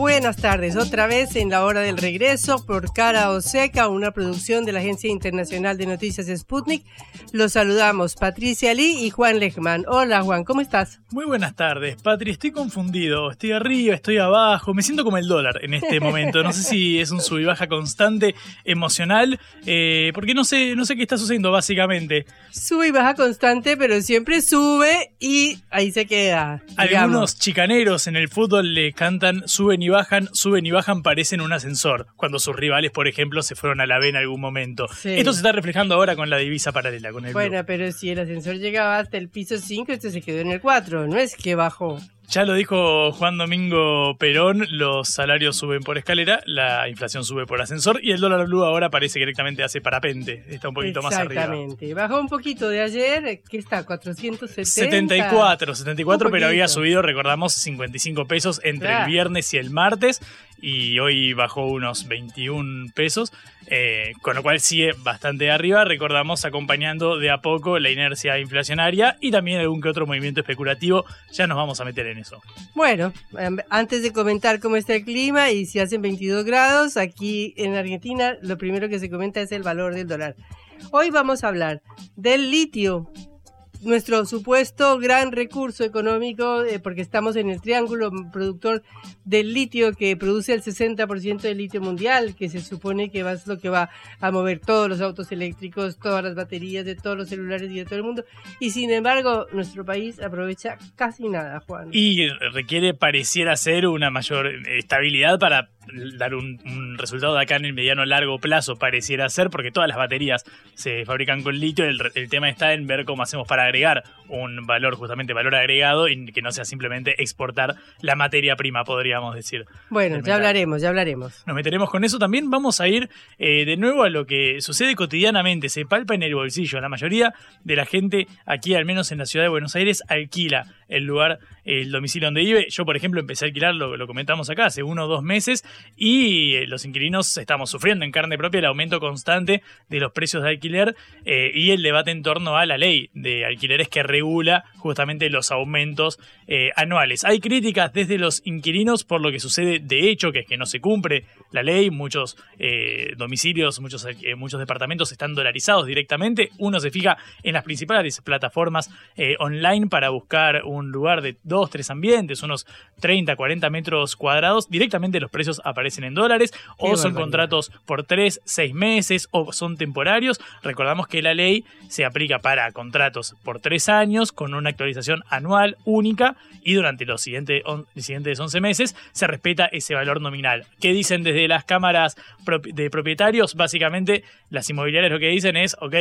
Buenas tardes, otra vez en la hora del regreso por Cara o Seca, una producción de la Agencia Internacional de Noticias Sputnik. Los saludamos Patricia Lee y Juan Lechman. Hola Juan, ¿cómo estás? Muy buenas tardes, Patri. Estoy confundido. Estoy arriba, estoy abajo. Me siento como el dólar en este momento. No sé si es un sub y baja constante emocional, eh, porque no sé, no sé qué está sucediendo básicamente. Sube y baja constante, pero siempre sube y ahí se queda. Algunos chicaneros en el fútbol le cantan suben y bajan, suben y bajan, parecen un ascensor, cuando sus rivales, por ejemplo, se fueron a la B en algún momento. Esto se está reflejando ahora con la divisa paralela, con el Bueno, pero si el ascensor llegaba hasta el piso 5, este se quedó en el 4, no es que bajó. Ya lo dijo Juan Domingo Perón, los salarios suben por escalera, la inflación sube por ascensor y el dólar blue ahora parece que directamente hace parapente, está un poquito más arriba. Exactamente, bajó un poquito de ayer, ¿qué está? 470. 74, 74, pero había subido, recordamos, 55 pesos entre el viernes y el martes y hoy bajó unos 21 pesos, eh, con lo cual sigue bastante arriba, recordamos acompañando de a poco la inercia inflacionaria y también algún que otro movimiento especulativo, ya nos vamos a meter en eso. Bueno, em, antes de comentar cómo está el clima y si hacen 22 grados, aquí en Argentina lo primero que se comenta es el valor del dólar. Hoy vamos a hablar del litio, nuestro supuesto gran recurso económico, eh, porque estamos en el triángulo productor del litio que produce el 60% del litio mundial, que se supone que va, es lo que va a mover todos los autos eléctricos, todas las baterías de todos los celulares y de todo el mundo. Y sin embargo, nuestro país aprovecha casi nada, Juan. Y requiere, pareciera ser, una mayor estabilidad para dar un, resultado de acá en el mediano largo plazo, pareciera ser, porque todas las baterías se fabrican con litio. El, el tema está en ver cómo hacemos para agregar un valor, justamente valor agregado, y que no sea simplemente exportar la materia prima, podríamos decir. Bueno, ya hablaremos, ya hablaremos. Nos meteremos con eso también. Vamos a ir eh, de nuevo a lo que sucede cotidianamente, se palpa en el bolsillo. La mayoría de la gente aquí, al menos en la ciudad de Buenos Aires, alquila el lugar, el domicilio donde vive. Yo, por ejemplo, empecé a alquilar, lo, lo comentamos acá, hace uno o dos meses, y eh, los inquilinos estamos sufriendo en carne propia el aumento constante de los precios de alquiler eh, y el debate en torno a la ley de alquileres que regula justamente los aumentos eh, anuales. Hay críticas desde los inquilinos por lo que sucede de hecho, que es que no se cumple la ley, muchos domicilios, muchos, muchos departamentos están dolarizados directamente, uno se fija en las principales plataformas online para buscar un un lugar de dos, tres ambientes, unos 30, 40 metros cuadrados, directamente los precios aparecen en dólares, o son contratos por tres, seis meses, o son temporarios. Recordamos que la ley se aplica para contratos por tres años, con una actualización anual única, y durante los siguientes, siguientes 11 meses se respeta ese valor nominal. ¿Qué dicen desde las cámaras de propietarios? Básicamente, las inmobiliarias lo que dicen es, ok,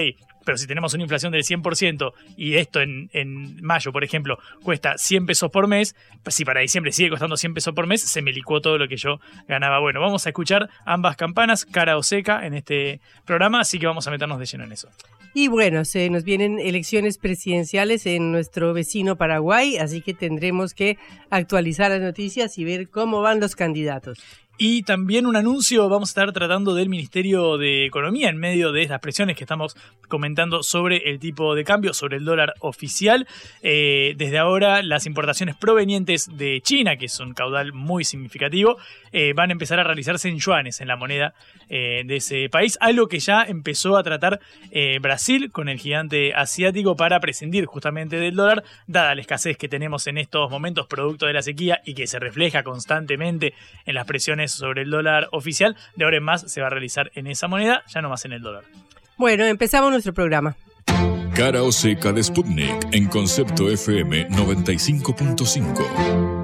pero si tenemos una inflación del 100% y esto en, en mayo, por ejemplo, cuesta 100 pesos por mes, si para diciembre sigue costando 100 pesos por mes, se me licuó todo lo que yo ganaba. Bueno, vamos a escuchar ambas campanas, cara o seca, en este programa, así que vamos a meternos de lleno en eso. Y bueno, se nos vienen elecciones presidenciales en nuestro vecino Paraguay, así que tendremos que actualizar las noticias y ver cómo van los candidatos. Y también un anuncio, vamos a estar tratando del Ministerio de Economía en medio de estas presiones que estamos comentando sobre el tipo de cambio, sobre el dólar oficial. Eh, desde ahora las importaciones provenientes de China, que es un caudal muy significativo, eh, van a empezar a realizarse en yuanes, en la moneda eh, de ese país, algo que ya empezó a tratar Brasil con el gigante asiático para prescindir justamente del dólar, dada la escasez que tenemos en estos momentos producto de la sequía y que se refleja constantemente en las presiones sobre el dólar oficial. De ahora en más se va a realizar en esa moneda, ya no más en el dólar. Bueno, empezamos nuestro programa. Cara o seca de Sputnik en concepto FM 95.5.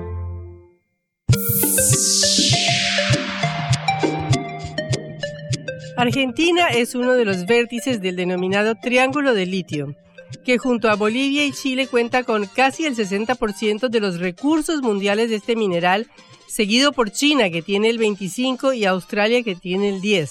Argentina es uno de los vértices del denominado Triángulo de Litio, que junto a Bolivia y Chile cuenta con casi el 60% de los recursos mundiales de este mineral, seguido por China, que tiene el 25%, y Australia, que tiene el 10%.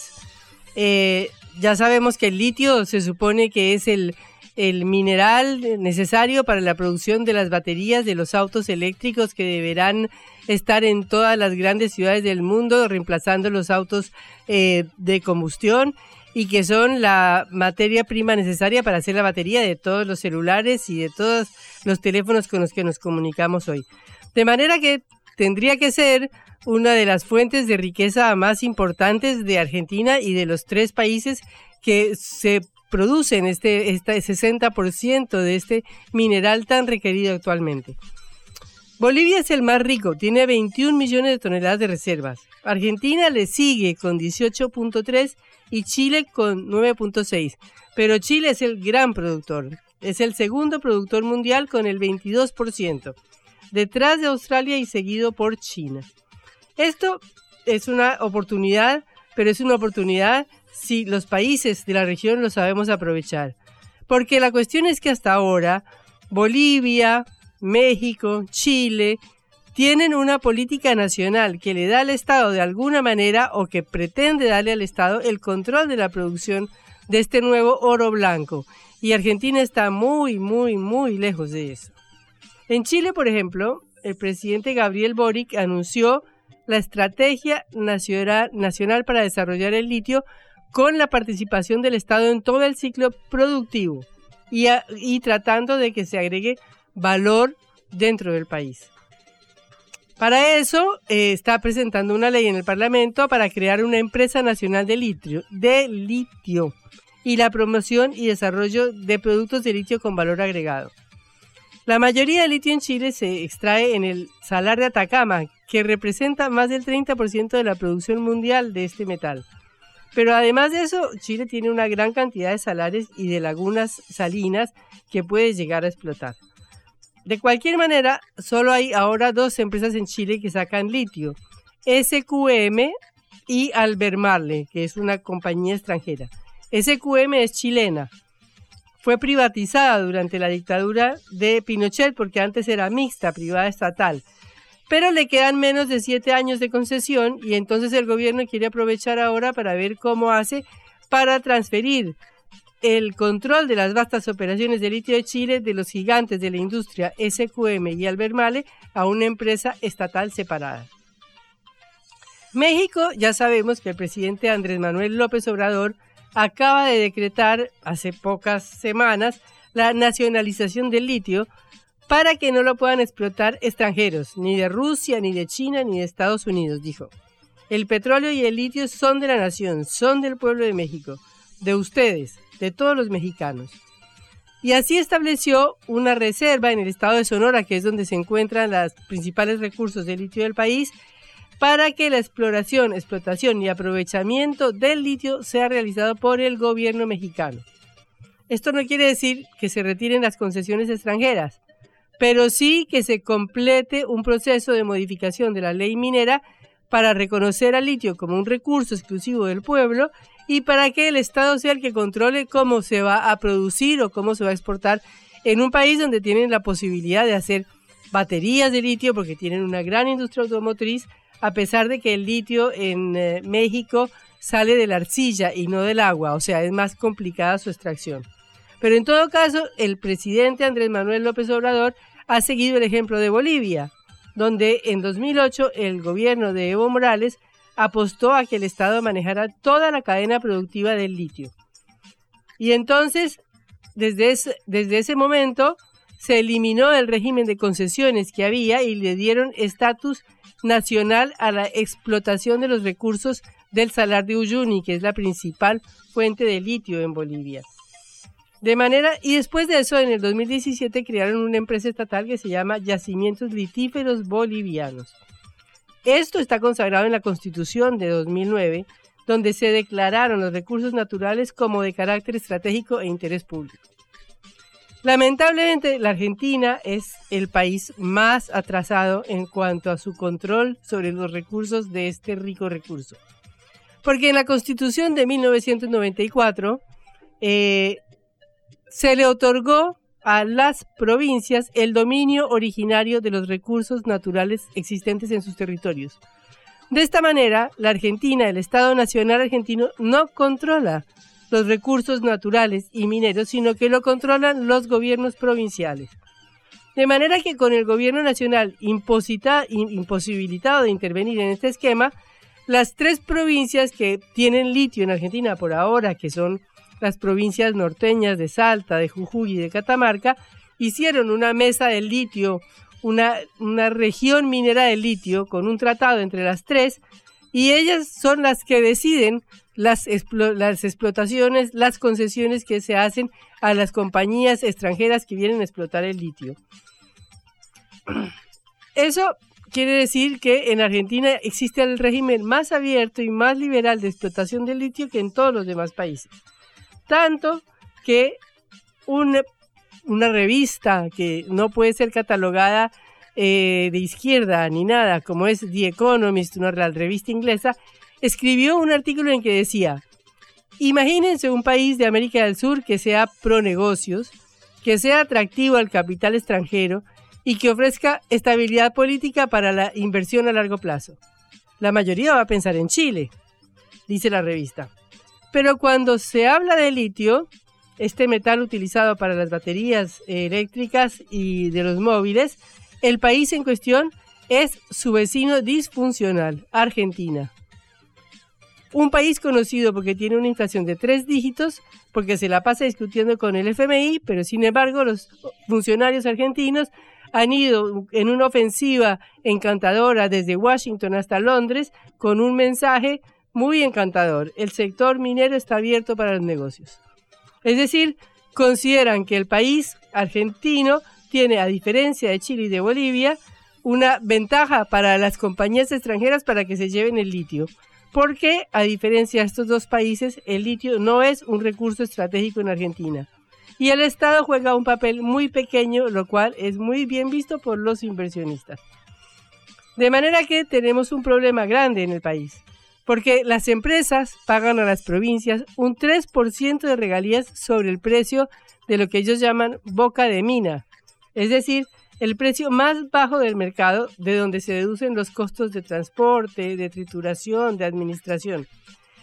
Eh, ya sabemos que el litio se supone que es el, mineral necesario para la producción de las baterías de los autos eléctricos que deberán estar en todas las grandes ciudades del mundo, reemplazando los autos eh, de combustión y que son la materia prima necesaria para hacer la batería de todos los celulares y de todos los teléfonos con los que nos comunicamos hoy. De manera que tendría que ser una de las fuentes de riqueza más importantes de Argentina y de los tres países que se producen este, este 60% de este mineral tan requerido actualmente. Bolivia es el más rico, tiene 21 millones de toneladas de reservas. Argentina le sigue con 18.3 y Chile con 9.6. Pero Chile es el gran productor. Es el segundo productor mundial con el 22%, detrás de Australia y seguido por China. Esto es una oportunidad, pero es una oportunidad si los países de la región lo sabemos aprovechar. Porque la cuestión es que hasta ahora Bolivia, México, Chile, tienen una política nacional que le da al Estado de alguna manera o que pretende darle al Estado el control de la producción de este nuevo oro blanco. Y Argentina está muy, muy, muy lejos de eso. En Chile, por ejemplo, el presidente Gabriel Boric anunció la Estrategia Nacional para Desarrollar el Litio con la participación del Estado en todo el ciclo productivo y, tratando de que se agregue valor dentro del país. Para eso eh, está presentando una ley en el Parlamento para crear una empresa nacional de litio, de litio y la promoción y desarrollo de productos de litio con valor agregado. La mayoría del litio en Chile se extrae en el salar de Atacama, que representa más del 30% de la producción mundial de este metal. Pero además de eso, Chile tiene una gran cantidad de salares y de lagunas salinas que puede llegar a explotar. De cualquier manera, solo hay ahora dos empresas en Chile que sacan litio, SQM y Albermarle, que es una compañía extranjera. SQM es chilena. Fue privatizada durante la dictadura de Pinochet porque antes era mixta, privada estatal. Pero le quedan menos de siete años de concesión y entonces el gobierno quiere aprovechar ahora para ver cómo hace para transferir el control de las vastas operaciones de litio de Chile de los gigantes de la industria SQM y Albermale a una empresa estatal separada. México, ya sabemos que el presidente Andrés Manuel López Obrador acaba de decretar hace pocas semanas la nacionalización del litio para que no lo puedan explotar extranjeros, ni de Rusia, ni de China, ni de Estados Unidos, dijo. El petróleo y el litio son de la nación, son del pueblo de México, de ustedes, de todos los mexicanos. Y así estableció una reserva en el estado de Sonora, que es donde se encuentran los principales recursos de litio del país, para que la exploración, explotación y aprovechamiento del litio sea realizado por el gobierno mexicano. Esto no quiere decir que se retiren las concesiones extranjeras, pero sí que se complete un proceso de modificación de la ley minera para reconocer al litio como un recurso exclusivo del pueblo y para que el Estado sea el que controle cómo se va a producir o cómo se va a exportar en un país donde tienen la posibilidad de hacer baterías de litio porque tienen una gran industria automotriz, a pesar de que el litio en eh, México sale de la arcilla y no del agua, o sea, es más complicada su extracción. Pero en todo caso, el presidente Andrés Manuel López Obrador ha seguido el ejemplo de Bolivia, donde en 2008 el gobierno de Evo Morales apostó a que el Estado manejara toda la cadena productiva del litio. Y entonces, desde ese, desde ese momento, se eliminó el régimen de concesiones que había y le dieron estatus nacional a la explotación de los recursos del salar de Uyuni, que es la principal fuente de litio en Bolivia. De manera, y después de eso, en el 2017 crearon una empresa estatal que se llama Yacimientos Litíferos Bolivianos. Esto está consagrado en la Constitución de 2009, donde se declararon los recursos naturales como de carácter estratégico e interés público. Lamentablemente, la Argentina es el país más atrasado en cuanto a su control sobre los recursos de este rico recurso. Porque en la Constitución de 1994 eh, se le otorgó a las provincias el dominio originario de los recursos naturales existentes en sus territorios. De esta manera, la Argentina, el Estado Nacional argentino, no controla los recursos naturales y mineros, sino que lo controlan los gobiernos provinciales. De manera que con el gobierno nacional imposibilitado de intervenir en este esquema, las tres provincias que tienen litio en Argentina por ahora, que son las provincias norteñas de Salta, de Jujuy y de Catamarca, hicieron una mesa de litio, una, una región minera de litio con un tratado entre las tres, y ellas son las que deciden las, las explotaciones, las concesiones que se hacen a las compañías extranjeras que vienen a explotar el litio. Eso quiere decir que en Argentina existe el régimen más abierto y más liberal de explotación del litio que en todos los demás países. Tanto que una, una revista que no puede ser catalogada eh, de izquierda ni nada, como es The Economist, una revista inglesa, escribió un artículo en que decía, imagínense un país de América del Sur que sea pro negocios, que sea atractivo al capital extranjero y que ofrezca estabilidad política para la inversión a largo plazo. La mayoría va a pensar en Chile, dice la revista. Pero cuando se habla de litio, este metal utilizado para las baterías eléctricas y de los móviles, el país en cuestión es su vecino disfuncional, Argentina. Un país conocido porque tiene una inflación de tres dígitos, porque se la pasa discutiendo con el FMI, pero sin embargo los funcionarios argentinos han ido en una ofensiva encantadora desde Washington hasta Londres con un mensaje muy encantador. El sector minero está abierto para los negocios. Es decir, consideran que el país argentino tiene, a diferencia de Chile y de Bolivia, una ventaja para las compañías extranjeras para que se lleven el litio porque a diferencia de estos dos países, el litio no es un recurso estratégico en Argentina. Y el Estado juega un papel muy pequeño, lo cual es muy bien visto por los inversionistas. De manera que tenemos un problema grande en el país, porque las empresas pagan a las provincias un 3% de regalías sobre el precio de lo que ellos llaman boca de mina, es decir, el precio más bajo del mercado, de donde se deducen los costos de transporte, de trituración, de administración.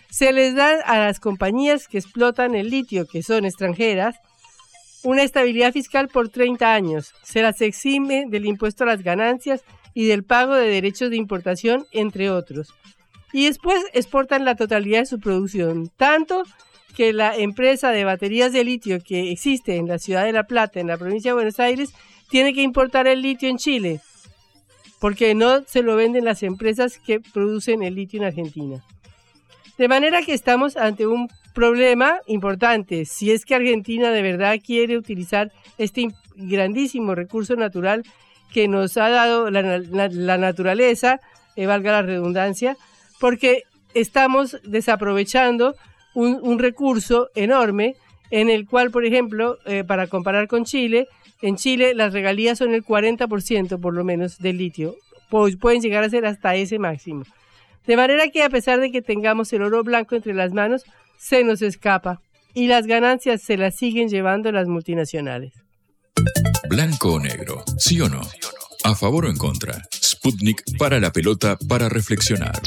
Se les da a las compañías que explotan el litio, que son extranjeras, una estabilidad fiscal por 30 años. Se las exime del impuesto a las ganancias y del pago de derechos de importación, entre otros. Y después exportan la totalidad de su producción, tanto que la empresa de baterías de litio que existe en la ciudad de La Plata, en la provincia de Buenos Aires, tiene que importar el litio en Chile, porque no se lo venden las empresas que producen el litio en Argentina. De manera que estamos ante un problema importante. Si es que Argentina de verdad quiere utilizar este grandísimo recurso natural que nos ha dado la, naturaleza, eh, valga la redundancia, porque estamos desaprovechando un, recurso enorme en el cual, por ejemplo, eh, para comparar con Chile, en Chile las regalías son el 40% por lo menos del litio. Pues pueden llegar a ser hasta ese máximo. De manera que a pesar de que tengamos el oro blanco entre las manos, se nos escapa y las ganancias se las siguen llevando las multinacionales. Blanco o negro, sí o no. A favor o en contra. Sputnik para la pelota para reflexionar.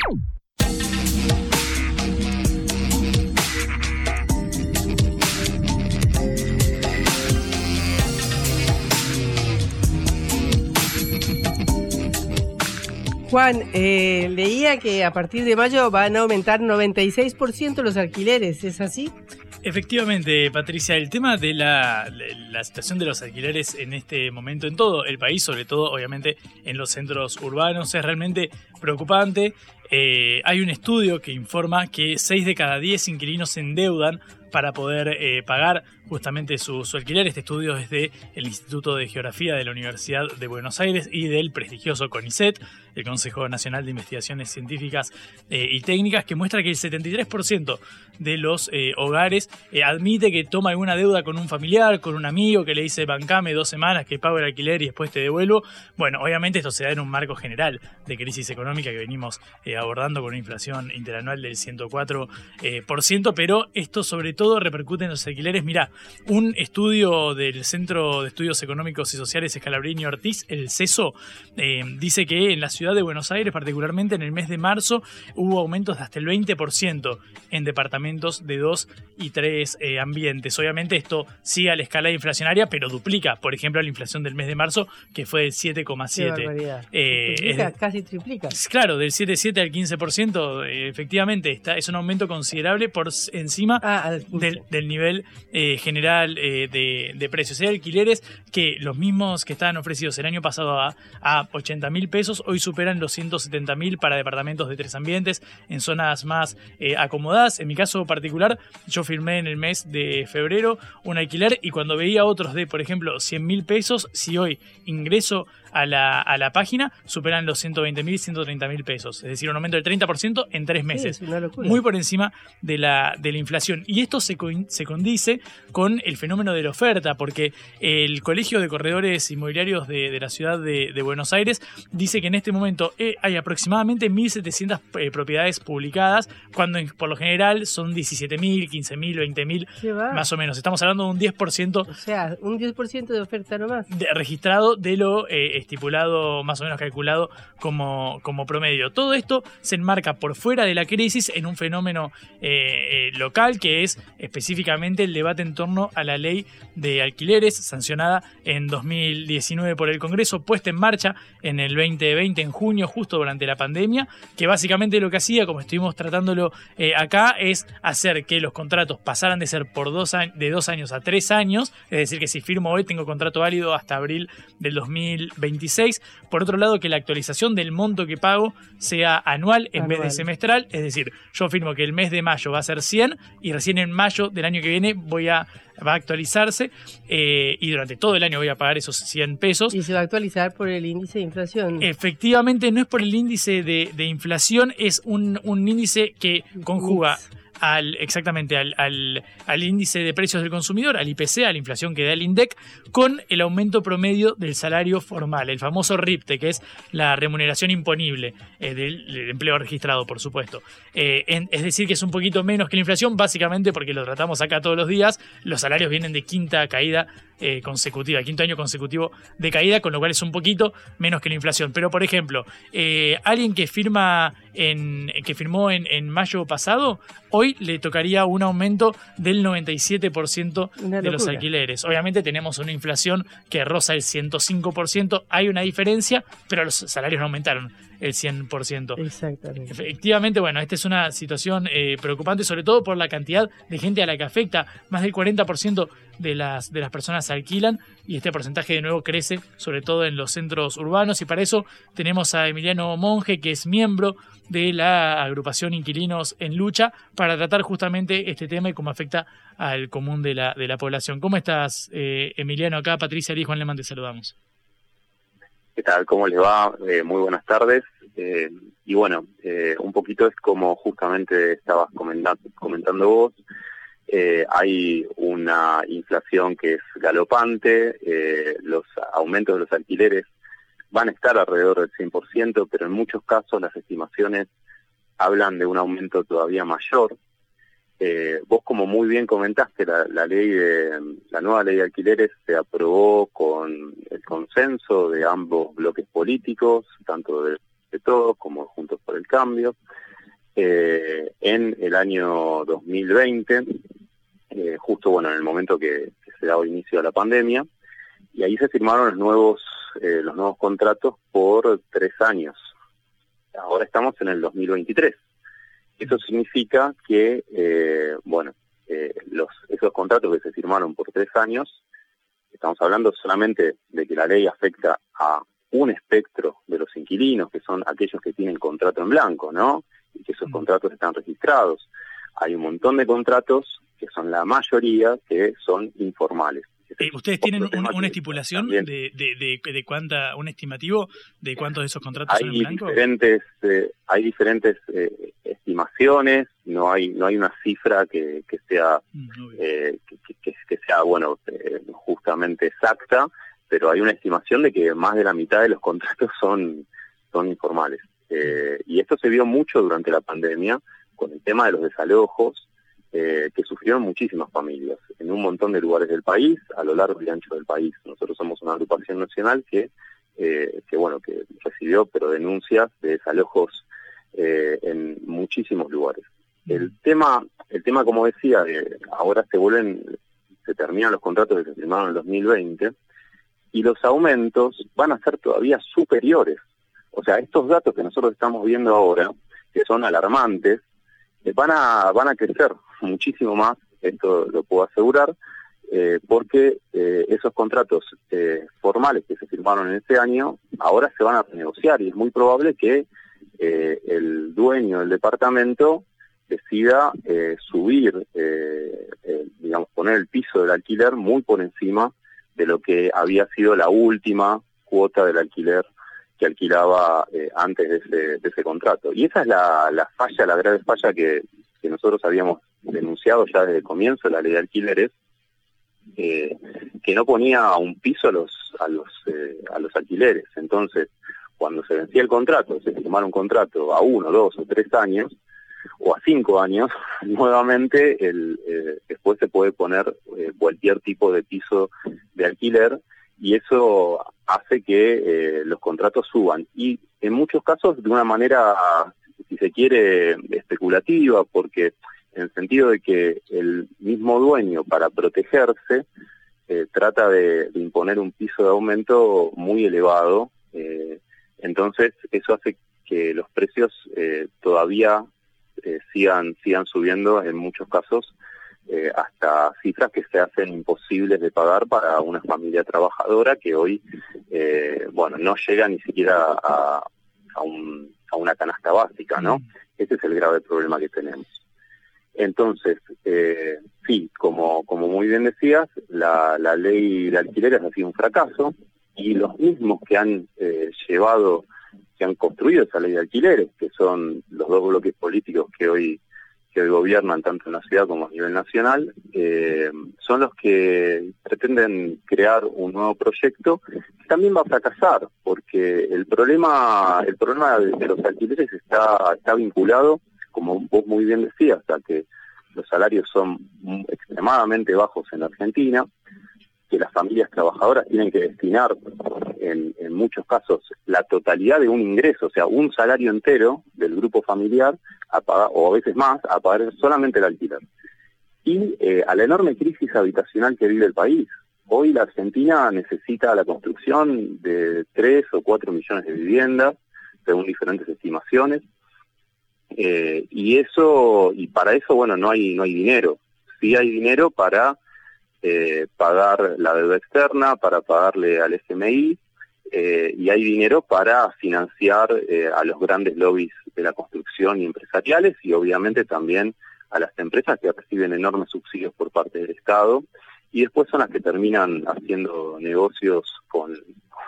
Juan, eh, leía que a partir de mayo van a aumentar 96% los alquileres, ¿es así? Efectivamente, Patricia, el tema de la, situación de los alquileres en este momento en todo el país, sobre todo obviamente en los centros urbanos, es realmente preocupante eh, hay un estudio que informa que 6 de cada 10 inquilinos se endeudan para poder eh, pagar justamente su, alquiler. Este estudio es del Instituto de Geografía de la Universidad de Buenos Aires y del prestigioso CONICET, el Consejo Nacional de Investigaciones Científicas eh, y Técnicas, que muestra que el 73% de los eh, hogares admite que toma alguna deuda con un familiar, con un amigo, que le dice bancame dos semanas que pago el alquiler y después te devuelvo. Bueno, obviamente esto se da en un marco general de crisis económica que venimos abordando con una inflación interanual del 104%, pero esto sobre todo repercute en los alquileres. Mira, un estudio del Centro de Estudios Económicos y Sociales Escalabrini Ortiz, el CESO, eh, dice que en la ciudad de Buenos Aires, particularmente en el mes de marzo, hubo aumentos de hasta el 20% en departamentos de dos y tres eh, ambientes. Obviamente esto sigue a la escala inflacionaria, pero duplica, por ejemplo, la inflación del mes de marzo, que fue del 7,7. Eh, casi triplica. Claro, del 7,7 al 15%, efectivamente, está, es un aumento considerable por encima ah, del, nivel eh, general eh, de, precios. Hay alquileres que los mismos que estaban ofrecidos el año pasado a, a 80 mil pesos, hoy superan los 170 mil para departamentos de tres ambientes en zonas más eh, acomodadas. En mi caso particular, yo firmé en el mes de febrero un alquiler y cuando veía otros de, por ejemplo, 100 mil pesos, si hoy ingreso a la, a la página superan los 120 mil, 130 mil pesos. Es decir, un aumento del 30% en tres meses. muy por encima de la, de la inflación. Y esto se, se condice con el fenómeno de la oferta, porque el Colegio de Corredores Inmobiliarios de, la ciudad de, Buenos Aires dice que en este momento eh, hay aproximadamente 1.700 eh, propiedades publicadas, cuando por lo general son 17.000, 15.000, 20.000, más o menos. Estamos hablando de un 10%. O sea, un 10% de oferta nomás. De, registrado de lo eh, estipulado, más o menos calculado como, como promedio. Todo esto se enmarca por fuera de la crisis en un fenómeno eh, eh, local que es específicamente el debate en torno a la ley de alquileres sancionada en 2019 por el Congreso, puesta en marcha en el 2020, en junio, justo durante la pandemia, que básicamente lo que hacía, como estuvimos tratándolo eh, acá, es hacer que los contratos pasaran de ser por dos de dos años a tres años, es decir, que si firmo hoy tengo contrato válido hasta abril del 2020 por otro lado, que la actualización del monto que pago sea anual en vez de semestral. Es decir, yo firmo que el mes de mayo va a ser 100 y recién en mayo del año que viene voy a va a actualizarse eh, y durante todo el año voy a pagar esos 100 pesos. Y se va a actualizar por el índice de inflación. Efectivamente, no es por el índice de, inflación, es un, índice que conjuga al, exactamente al, al, índice de precios del consumidor, al IPC, a la inflación que da el INDEC, con el aumento promedio del salario formal, el famoso RIPTE, que es la remuneración imponible eh, del, empleo registrado, por supuesto. Eh, es decir, que es un poquito menos que la inflación, básicamente porque lo tratamos acá todos los días, los salarios vienen de quinta caída eh, consecutiva, quinto año consecutivo de caída, con lo cual es un poquito menos que la inflación. Pero, por ejemplo, alguien que firma en, que firmó en, en, mayo pasado, hoy le tocaría un aumento del 97% de los alquileres. Obviamente tenemos una inflación que roza el 105%, hay una diferencia, pero los salarios no aumentaron el 100%. Exactamente. Efectivamente, bueno, esta es una situación eh, preocupante, sobre todo por la cantidad de gente a la que afecta. Más del 40% de las, de las personas alquilan y este porcentaje de nuevo crece, sobre todo en los centros urbanos. Y para eso tenemos a Emiliano Monge, que es miembro de la agrupación Inquilinos en Lucha, para tratar justamente este tema y cómo afecta al común de la, de la población. ¿Cómo estás, eh, Emiliano? Acá Patricia y Juan Leman te saludamos. ¿Qué tal? ¿Cómo les va? Eh, muy buenas tardes. Eh, y bueno, eh, un poquito es como justamente estabas comentando, comentando vos. hay una inflación que es galopante, los aumentos de los alquileres van a estar alrededor del 100%, pero en muchos casos las estimaciones hablan de un aumento todavía mayor. Eh, vos como muy bien comentaste, la, ley de la nueva ley de alquileres se aprobó con el consenso de ambos bloques políticos, tanto de, todos como Juntos por el Cambio, eh, en el año 2020, eh, justo bueno en el momento que, se daba inicio a la pandemia, y ahí se firmaron los nuevos los nuevos contratos por tres años. Ahora estamos en el 2023. Eso significa que, eh, bueno, eh, los, esos contratos que se firmaron por tres años, estamos hablando solamente de que la ley afecta a un espectro de los inquilinos, que son aquellos que tienen contrato en blanco, ¿no? Y que esos contratos están registrados. Hay un montón de contratos que son la mayoría que son informales. Eh, ¿Ustedes tienen una estipulación de, de, de, cuánta, un estimativo de cuántos de esos contratos hay son en blanco? Diferentes, eh, hay diferentes eh, estimaciones, no hay no hay una cifra que, que sea mm, que, que, sea bueno justamente exacta, pero hay una estimación de que más de la mitad de los contratos son son informales. y esto se vio mucho durante la pandemia con el tema de los desalojos eh, que sufrieron muchísimas familias en un montón de lugares del país, a lo largo y ancho del país. Nosotros somos una agrupación nacional que, eh, que bueno, que recibió pero denuncias de desalojos eh, en muchísimos lugares. El tema, el tema como decía, ahora se vuelven, se terminan los contratos que se firmaron en el 2020 y los aumentos van a ser todavía superiores. O sea, estos datos que nosotros estamos viendo ahora, que son alarmantes, van a van a crecer muchísimo más, esto lo puedo asegurar, eh, porque eh, esos contratos eh, formales que se firmaron en este año ahora se van a renegociar y es muy probable que el dueño del departamento decida subir, digamos, poner el piso del alquiler muy por encima de lo que había sido la última cuota del alquiler que alquilaba antes de ese, de ese contrato. Y esa es la, la falla, la grave falla que, nosotros habíamos denunciado ya desde el comienzo la ley de alquileres, eh, que no ponía un piso a los a los eh, a los alquileres. Entonces, cuando se vencía el contrato, se firmara un contrato a uno, dos o tres años o a cinco años, nuevamente el, eh, después se puede poner cualquier tipo de piso de alquiler y eso hace que los contratos suban y en muchos casos de una manera si se quiere especulativa porque en el sentido de que el mismo dueño, para protegerse, eh, trata de, imponer un piso de aumento muy elevado. Eh, entonces, eso hace que los precios eh, todavía sigan, sigan subiendo en muchos casos hasta cifras que se hacen imposibles de pagar para una familia trabajadora que hoy, bueno, no llega ni siquiera a, a, un, a una canasta básica, ¿no? Mm. Ese es el grave problema que tenemos. Entonces, eh, sí, como, como muy bien decías, la, la ley de alquileres ha sido un fracaso y los mismos que han eh, llevado, que han construido esa ley de alquileres, que son los dos bloques políticos que hoy que gobiernan tanto en la ciudad como a nivel nacional, eh, son los que pretenden crear un nuevo proyecto que también va a fracasar, porque el problema, el problema de los alquileres está, está vinculado como vos muy bien decías, hasta que los salarios son extremadamente bajos en Argentina, que las familias trabajadoras tienen que destinar en, muchos casos la totalidad de un ingreso, o sea, un salario entero del grupo familiar, a pagar, o a veces más, a pagar solamente el alquiler. Y eh, a la enorme crisis habitacional que vive el país. Hoy la Argentina necesita la construcción de 3 o 4 millones de viviendas, según diferentes estimaciones. Eh, y eso, y para eso, bueno, no hay, no hay dinero. Sí hay dinero para eh, pagar la deuda externa, para pagarle al FMI, eh, y hay dinero para financiar a los grandes lobbies de la construcción y empresariales, y obviamente también a las empresas que reciben enormes subsidios por parte del Estado, y después son las que terminan haciendo negocios con,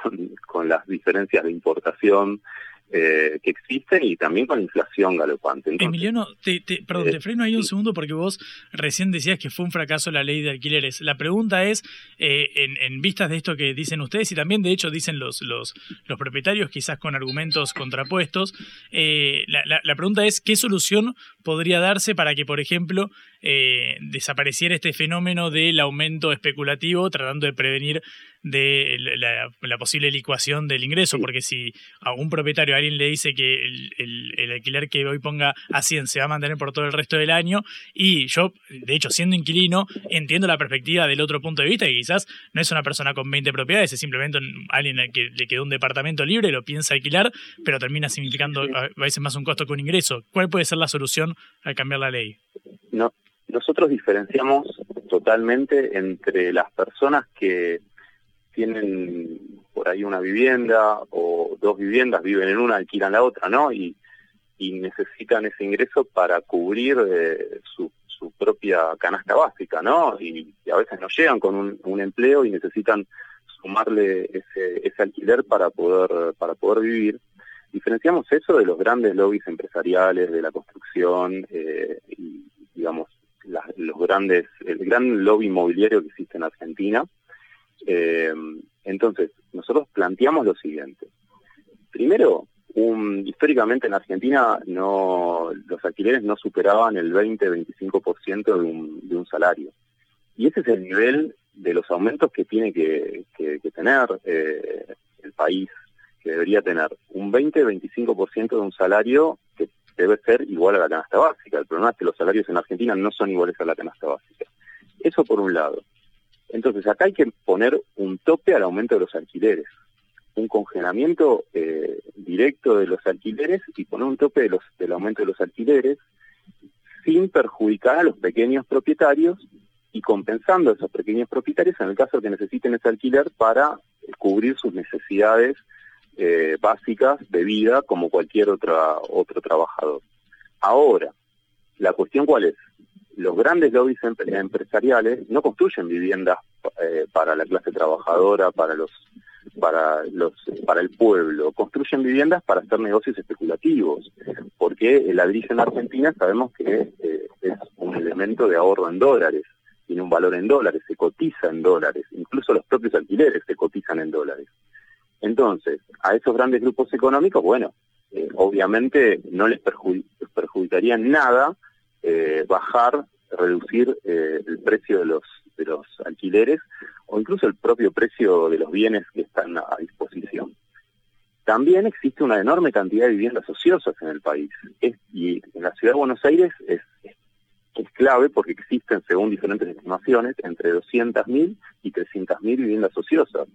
con las diferencias de importación eh, que existen y también con inflación galopante. Emiliano, te, perdón, te eh, freno ahí un segundo porque vos recién decías que fue un fracaso la ley de alquileres. La pregunta es, eh, en, vistas de esto que dicen ustedes y también de hecho dicen los, los, los propietarios, quizás con argumentos contrapuestos, la, la, pregunta es, ¿qué solución podría darse para que, por ejemplo, desapareciera este fenómeno del aumento especulativo, tratando de prevenir de la, posible licuación del ingreso, porque si a un propietario alguien le dice que el, alquiler que hoy ponga a 100 se va a mantener por todo el resto del año, y yo, de hecho, siendo inquilino, entiendo la perspectiva del otro punto de vista, que quizás no es una persona con 20 propiedades, es simplemente alguien que le quedó un departamento libre, lo piensa alquilar, pero termina significando a veces más un costo que un ingreso. ¿Cuál puede ser la solución al cambiar la ley? No, nosotros diferenciamos totalmente entre las personas que tienen por ahí una vivienda o dos viviendas, viven en una, alquilan la otra, ¿no? Y, necesitan ese ingreso para cubrir eh, su, su propia canasta básica, ¿no? Y, a veces no llegan con un, empleo y necesitan sumarle ese, ese alquiler para poder, para poder vivir. Diferenciamos eso de los grandes lobbies empresariales, de la construcción, eh, y digamos, los grandes, el gran lobby inmobiliario que existe en Argentina. Eh, entonces, nosotros planteamos lo siguiente. Primero, un, históricamente en Argentina no, los alquileres no superaban el 20-25% de un, de un salario. Y ese es el nivel de los aumentos que tiene que, tener eh, el país, que debería tener un 20-25% de un salario que debe ser igual a la canasta básica. El problema es que los salarios en Argentina no son iguales a la canasta básica. Eso por un lado. Entonces acá hay que poner un tope al aumento de los alquileres, un congelamiento eh, directo de los alquileres y poner un tope de los, del aumento de los alquileres sin perjudicar a los pequeños propietarios y compensando a esos pequeños propietarios en el caso de que necesiten ese alquiler para cubrir sus necesidades eh, básicas de vida como cualquier otra, otro trabajador. Ahora, la cuestión cuál es? Los grandes lobbies empresariales no construyen viviendas eh, para la clase trabajadora, para los para los para el pueblo, construyen viviendas para hacer negocios especulativos, porque el ladrillo en Argentina sabemos que eh, es un elemento de ahorro en dólares, tiene un valor en dólares, se cotiza en dólares, incluso los propios alquileres se cotizan en dólares. Entonces, a esos grandes grupos económicos, bueno, eh, obviamente no les perjudicaría nada eh, bajar, reducir eh, el precio de los, de los alquileres o incluso el propio precio de los bienes que están a disposición. También existe una enorme cantidad de viviendas ociosas en el país. y en la ciudad de Buenos Aires es, es clave porque existen, según diferentes estimaciones, entre 200.000 y 300.000 viviendas ociosas.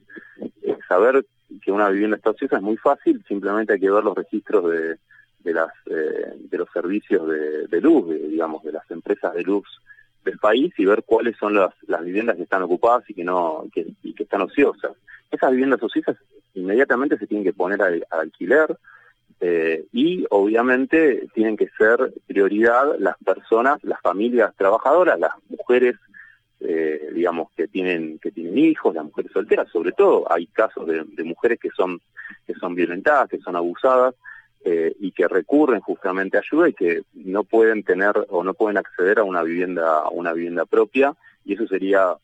saber que una vivienda está ociosa es muy fácil, simplemente hay que ver los registros de, de, las, eh, de los servicios de, luz, digamos, de las empresas de luz del país y ver cuáles son las, las viviendas que están ocupadas y que no y que están ociosas. Esas viviendas ociosas inmediatamente se tienen que poner a, alquiler eh, y obviamente tienen que ser prioridad las personas, las familias trabajadoras, las mujeres eh, digamos, que tienen, que tienen hijos, las mujeres solteras, sobre todo hay casos de, mujeres que son, que son violentadas, que son abusadas, eh, y que recurren justamente a ayuda y que no pueden tener o no pueden acceder a una vivienda, una vivienda propia, y eso sería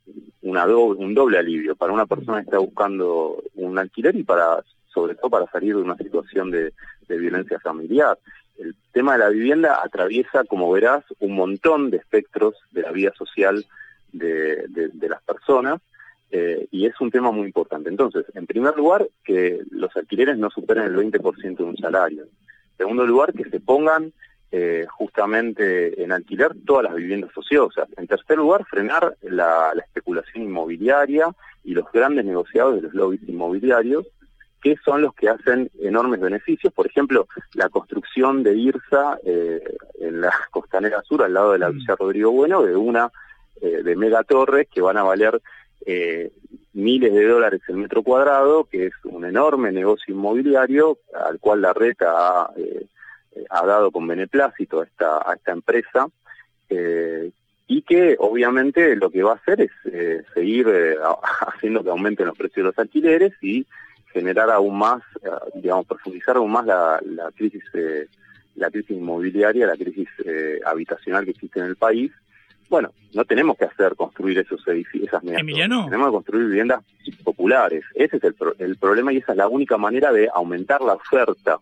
una un doble alivio para una persona que está buscando un alquiler y para, sobre todo para salir de una situación de violencia familiar. El tema de la vivienda atraviesa, como verás, un montón de espectros de la vida social de, las personas eh, y es un tema muy importante. Entonces, en primer lugar, que los alquileres no superen el 20% de un salario. En segundo lugar, que se pongan eh, justamente en alquiler todas las viviendas ociosas. En tercer lugar, frenar la, especulación inmobiliaria y los grandes negociados de los lobbies inmobiliarios, que son los que hacen enormes beneficios. Por ejemplo, la construcción de IRSA eh, en la costanera sur, al lado de la mm. Villa Rodrigo Bueno, de una eh, de megatorres que van a valer eh, miles de dólares el metro cuadrado, que es un enorme negocio inmobiliario al cual la reta ha, eh, ha dado con beneplácito a esta, a esta empresa y que obviamente lo que va a hacer es seguir haciendo que aumenten los precios de los alquileres y generar aún más, digamos, profundizar aún más la, la crisis la crisis inmobiliaria, la crisis habitacional que existe en el país bueno, no tenemos que hacer construir esos edificios, esas Emiliano. Tenemos que construir viviendas populares. Ese es el, el problema y esa es la única manera de aumentar la oferta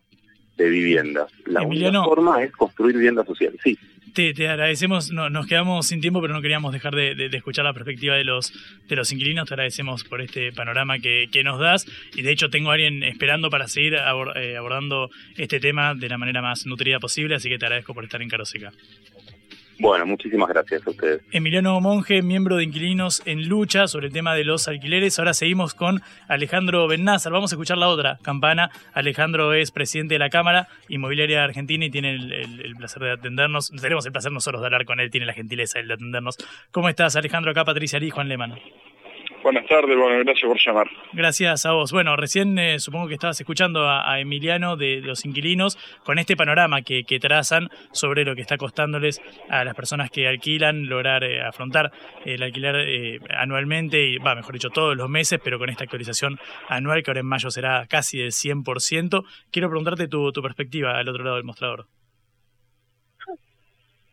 de viviendas. La única forma es construir viviendas sociales. Sí. Te, te agradecemos, no, nos quedamos sin tiempo, pero no queríamos dejar de, escuchar la perspectiva de los, de los inquilinos. Te agradecemos por este panorama que, que nos das. Y de hecho tengo a alguien esperando para seguir eh, abordando este tema de la manera más nutrida posible, así que te agradezco por estar en Caroseca. Bueno, muchísimas gracias a ustedes. Emiliano Monge, miembro de Inquilinos en Lucha sobre el tema de los alquileres. Ahora seguimos con Alejandro Bennázar. Vamos a escuchar la otra campana. Alejandro es presidente de la Cámara Inmobiliaria Argentina y tiene el, placer de atendernos. Tenemos el placer nosotros de hablar con él, tiene la gentileza de atendernos. ¿Cómo estás, Alejandro? Acá Patricia Lee, Juan Lemano. Buenas tardes, bueno, gracias por llamar. Gracias a vos. Bueno, recién eh, supongo que estabas escuchando a, Emiliano de, los inquilinos con este panorama que, trazan sobre lo que está costándoles a las personas que alquilan lograr eh, afrontar el alquiler eh, anualmente, y va, mejor dicho, todos los meses, pero con esta actualización anual que ahora en mayo será casi del 100%. Quiero preguntarte tu, tu perspectiva al otro lado del mostrador.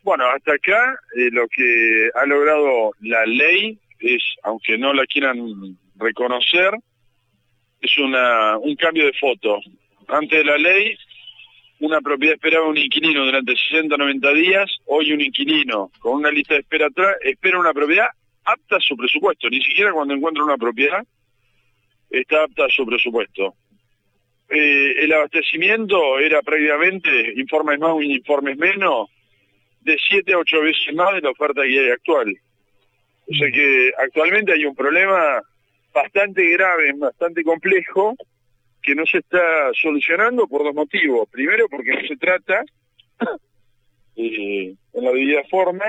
Bueno, hasta acá lo que ha logrado la ley es, aunque no la quieran reconocer, es una, un cambio de foto. Antes de la ley, una propiedad esperaba un inquilino durante 60 90 días, hoy un inquilino con una lista de espera atrás espera una propiedad apta a su presupuesto, ni siquiera cuando encuentra una propiedad está apta a su presupuesto. Eh, el abastecimiento era prácticamente, informes más, informes menos, de 7 a 8 veces más de la oferta que hay actual. O sea que actualmente hay un problema bastante grave, bastante complejo, que no se está solucionando por dos motivos. Primero, porque no se trata eh, en la debida forma,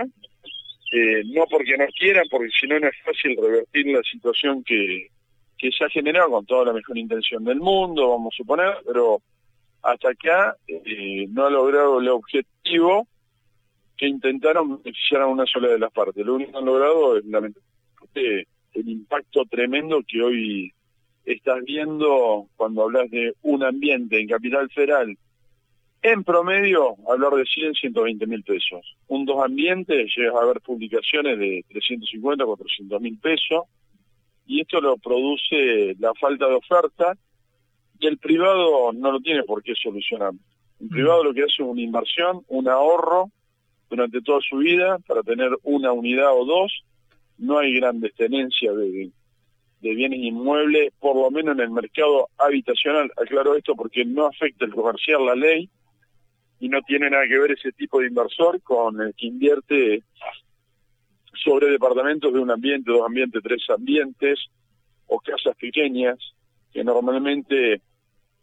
eh, no porque no quieran, porque si no no es fácil revertir la situación que, que se ha generado con toda la mejor intención del mundo, vamos a suponer, pero hasta acá eh, no ha logrado el objetivo que intentaron beneficiar a una sola de las partes. Lo único que han logrado es lamentablemente el impacto tremendo que hoy estás viendo cuando hablas de un ambiente en Capital Federal. En promedio, hablar de 100, 120 mil pesos. Un dos ambientes, llegas a ver publicaciones de 350, 400 mil pesos, y esto lo produce la falta de oferta, y el privado no lo tiene por qué solucionar. El privado lo que hace es una inversión, un ahorro, durante toda su vida para tener una unidad o dos. No hay grandes tenencias de, bienes inmuebles, por lo menos en el mercado habitacional. Aclaro esto porque no afecta el comercial la ley y no tiene nada que ver ese tipo de inversor con el que invierte sobre departamentos de un ambiente, dos ambientes, tres ambientes o casas pequeñas, que normalmente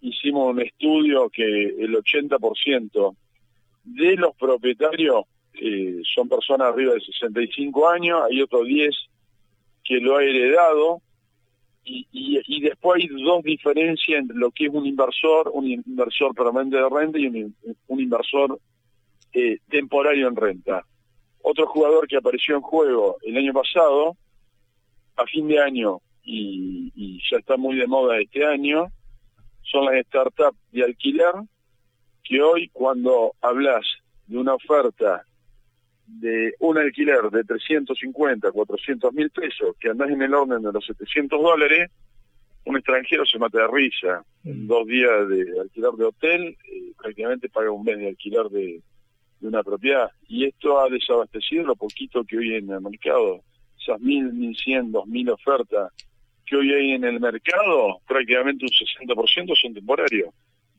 hicimos un estudio que el 80% de los propietarios eh, son personas arriba de 65 años, hay otros 10 que lo ha heredado, y, y, después hay dos diferencias entre lo que es un inversor, un inversor permanente de renta y un, inversor eh, temporario en renta. Otro jugador que apareció en juego el año pasado, a fin de año, y, y ya está muy de moda este año, son las startups de alquiler, que hoy cuando hablas de una oferta de un alquiler de 350, 400 mil pesos, que andás en el orden de los 700 dólares, un extranjero se mata de risa. En mm. dos días de alquiler de hotel, eh, prácticamente paga un mes de alquiler de, de, una propiedad. Y esto ha desabastecido lo poquito que hoy hay en el mercado. Esas mil, mil cien, dos mil ofertas que hoy hay en el mercado, prácticamente un 60% son temporarios.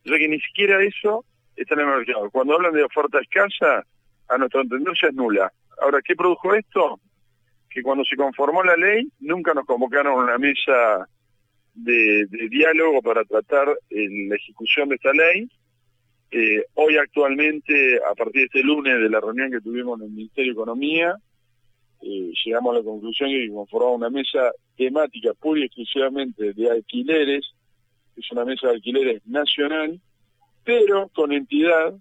O sea que ni siquiera eso está en el mercado. Cuando hablan de oferta escasa, a nuestro entender es nula. Ahora, ¿qué produjo esto? Que cuando se conformó la ley, nunca nos convocaron a una mesa de, diálogo para tratar la ejecución de esta ley. Eh, hoy actualmente, a partir de este lunes de la reunión que tuvimos en el Ministerio de Economía, eh, llegamos a la conclusión que conformamos una mesa temática pura y exclusivamente de alquileres, es una mesa de alquileres nacional, pero con entidad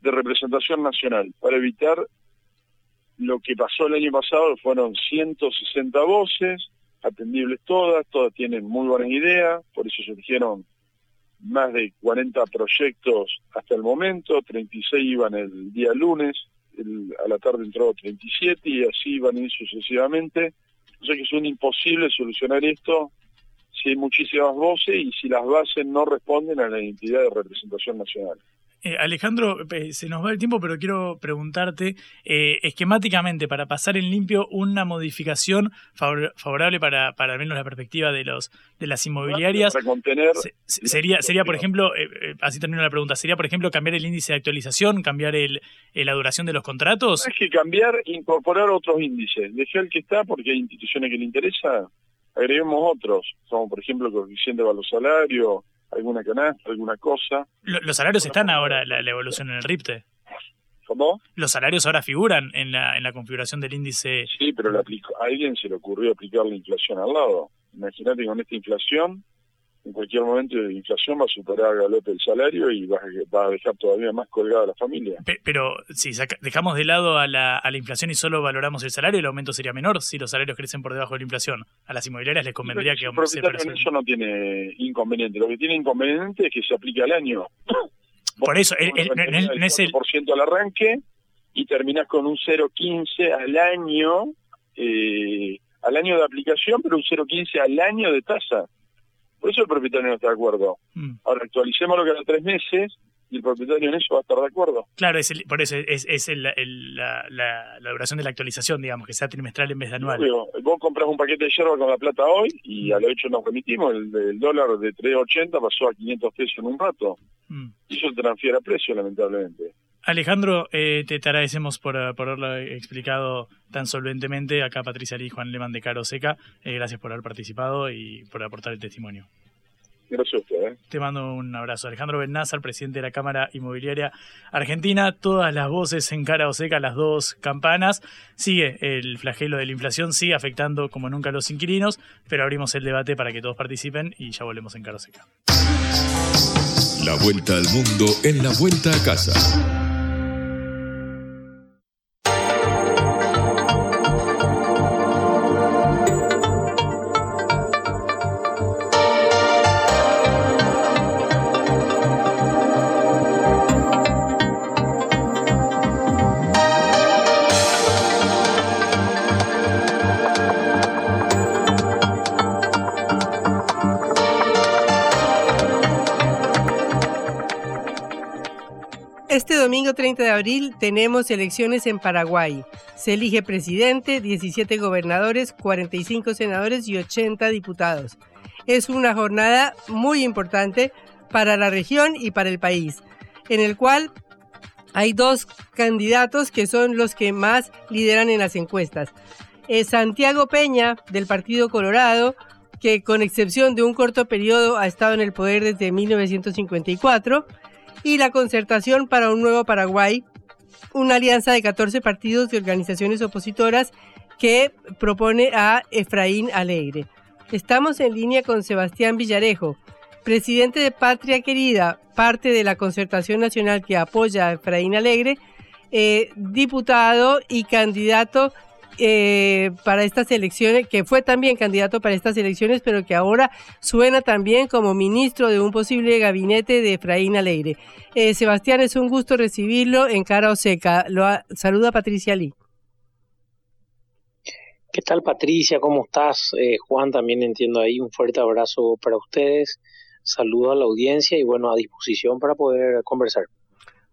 de representación nacional para evitar lo que pasó el año pasado, fueron 160 voces, atendibles todas, todas tienen muy buenas ideas, por eso surgieron más de 40 proyectos hasta el momento, 36 iban el día lunes, a la tarde entró 37 y así van a ir sucesivamente. O sea que es un imposible solucionar esto si hay muchísimas voces y si las bases no responden a la identidad de representación nacional. Eh, Alejandro, se nos va el tiempo, pero quiero preguntarte, eh, esquemáticamente, para pasar en limpio una modificación favorable para, para al menos la perspectiva de los de las inmobiliarias, sería, sería por ejemplo, eh, así termino la pregunta, sería por ejemplo cambiar el índice de actualización, cambiar el, la duración de los contratos? Es que cambiar, incorporar otros índices, dejar el que está porque hay instituciones que le interesa, agreguemos otros, como por ejemplo el coeficiente de valor salario, alguna canasta, alguna cosa. Los salarios están ahora, la, evolución en el RIPTE. ¿Cómo? Los salarios ahora figuran en la, en la configuración del índice. Sí, pero aplicó, a alguien se le ocurrió aplicar la inflación al lado. Imagínate con esta inflación, en cualquier momento de inflación va a superar a galope el salario y va a, va a dejar todavía más colgada a la familia. Pe- Pero si saca- dejamos de lado a la, a la inflación y solo valoramos el salario, el aumento sería menor si los salarios crecen por debajo de la inflación. A las inmobiliarias les convendría que el aumente eso no tiene inconveniente. Lo que tiene inconveniente es que se aplica al año. Por eso, el- el- no es el- 4% al arranque y terminás con un 0,15 al año, eh, al año de aplicación, pero un 0,15 al año de tasa. Por eso el propietario no está de acuerdo. Mm. Ahora actualicemos lo que era tres meses y el propietario en eso va a estar de acuerdo. Claro, es el- por eso es, es el- el- la, la- la duración de la actualización, digamos, que sea trimestral en vez de anual. Obvio, vos compras un paquete de yerba con la plata hoy y a lo hecho nos remitimos, el, el dólar de 3.80 pasó a 500 pesos en un rato. Mm. Y eso transfiere a precio, lamentablemente. Alejandro, eh, te, te agradecemos por, eh, por haberlo explicado tan solventemente. Acá Patricia Lee y Juan Leman de Caro Seca. Eh, gracias por haber participado y por aportar el testimonio. Gracias a usted. ¿eh? Te mando un abrazo. Alejandro Bennazar, presidente de la Cámara Inmobiliaria Argentina. Todas las voces en cara o seca, las dos campanas. Sigue el flagelo de la inflación, sigue afectando como nunca a los inquilinos, pero abrimos el debate para que todos participen y ya volvemos en cara o seca. La vuelta al mundo en la vuelta a casa. Abril tenemos elecciones en Paraguay. Se elige presidente, 17 gobernadores, 45 senadores y 80 diputados. Es una jornada muy importante para la región y para el país, en el cual hay dos candidatos que son los que más lideran en las encuestas. Eh, Santiago Peña, del Partido Colorado, que con excepción de un corto periodo ha estado en el poder desde 1954, y la Concertación para un Nuevo Paraguay, una alianza de 14 partidos y organizaciones opositoras que propone a Efraín Alegre. Estamos en línea con Sebastián Villarejo, presidente de Patria Querida, parte de la Concertación Nacional que apoya a Efraín Alegre, eh, diputado y candidato eh, para estas elecciones, que fue también candidato para estas elecciones, pero que ahora suena también como ministro de un posible gabinete de Efraín Alegre. Eh, Sebastián, es un gusto recibirlo en Cara o Seca. Lo a- saluda Patricia Lee. ¿Qué tal Patricia? ¿Cómo estás? Eh, Juan, también entiendo ahí. Un fuerte abrazo para ustedes. Saludo a la audiencia y bueno, a disposición para poder conversar.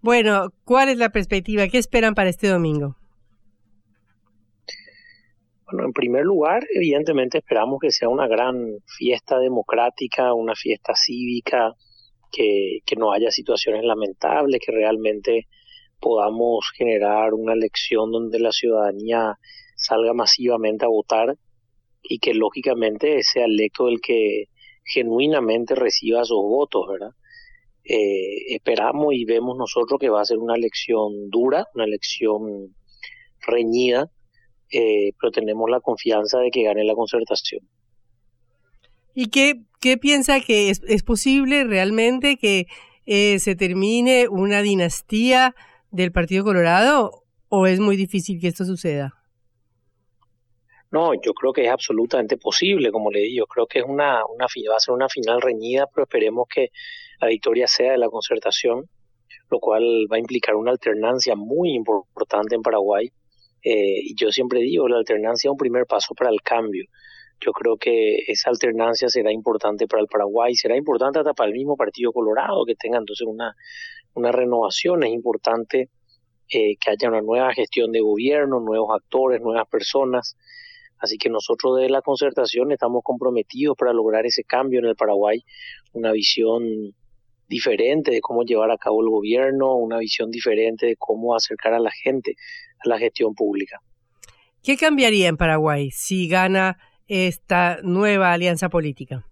Bueno, ¿cuál es la perspectiva? ¿Qué esperan para este domingo? Bueno, en primer lugar, evidentemente esperamos que sea una gran fiesta democrática, una fiesta cívica, que, no haya situaciones lamentables, que realmente podamos generar una elección donde la ciudadanía salga masivamente a votar y que lógicamente sea electo el que genuinamente reciba esos votos, ¿verdad? Eh, esperamos y vemos nosotros que va a ser una elección dura, una elección reñida, eh, pero tenemos la confianza de que gane la concertación. ¿Y qué, qué piensa que es, es posible realmente que eh, se termine una dinastía del Partido Colorado o es muy difícil que esto suceda? No, yo creo que es absolutamente posible, como le digo, creo que es una, una va a ser una final reñida, pero esperemos que la victoria sea de la concertación, lo cual va a implicar una alternancia muy importante en Paraguay. Eh, y yo siempre digo, la alternancia es un primer paso para el cambio. Yo creo que esa alternancia será importante para el Paraguay, será importante hasta para el mismo Partido Colorado, que tenga entonces una, renovación. Es importante eh, que haya una nueva gestión de gobierno, nuevos actores, nuevas personas. Así que nosotros de la concertación estamos comprometidos para lograr ese cambio en el Paraguay, una visión diferente de cómo llevar a cabo el gobierno, una visión diferente de cómo acercar a la gente a la gestión pública. ¿Qué cambiaría en Paraguay si gana esta nueva alianza política?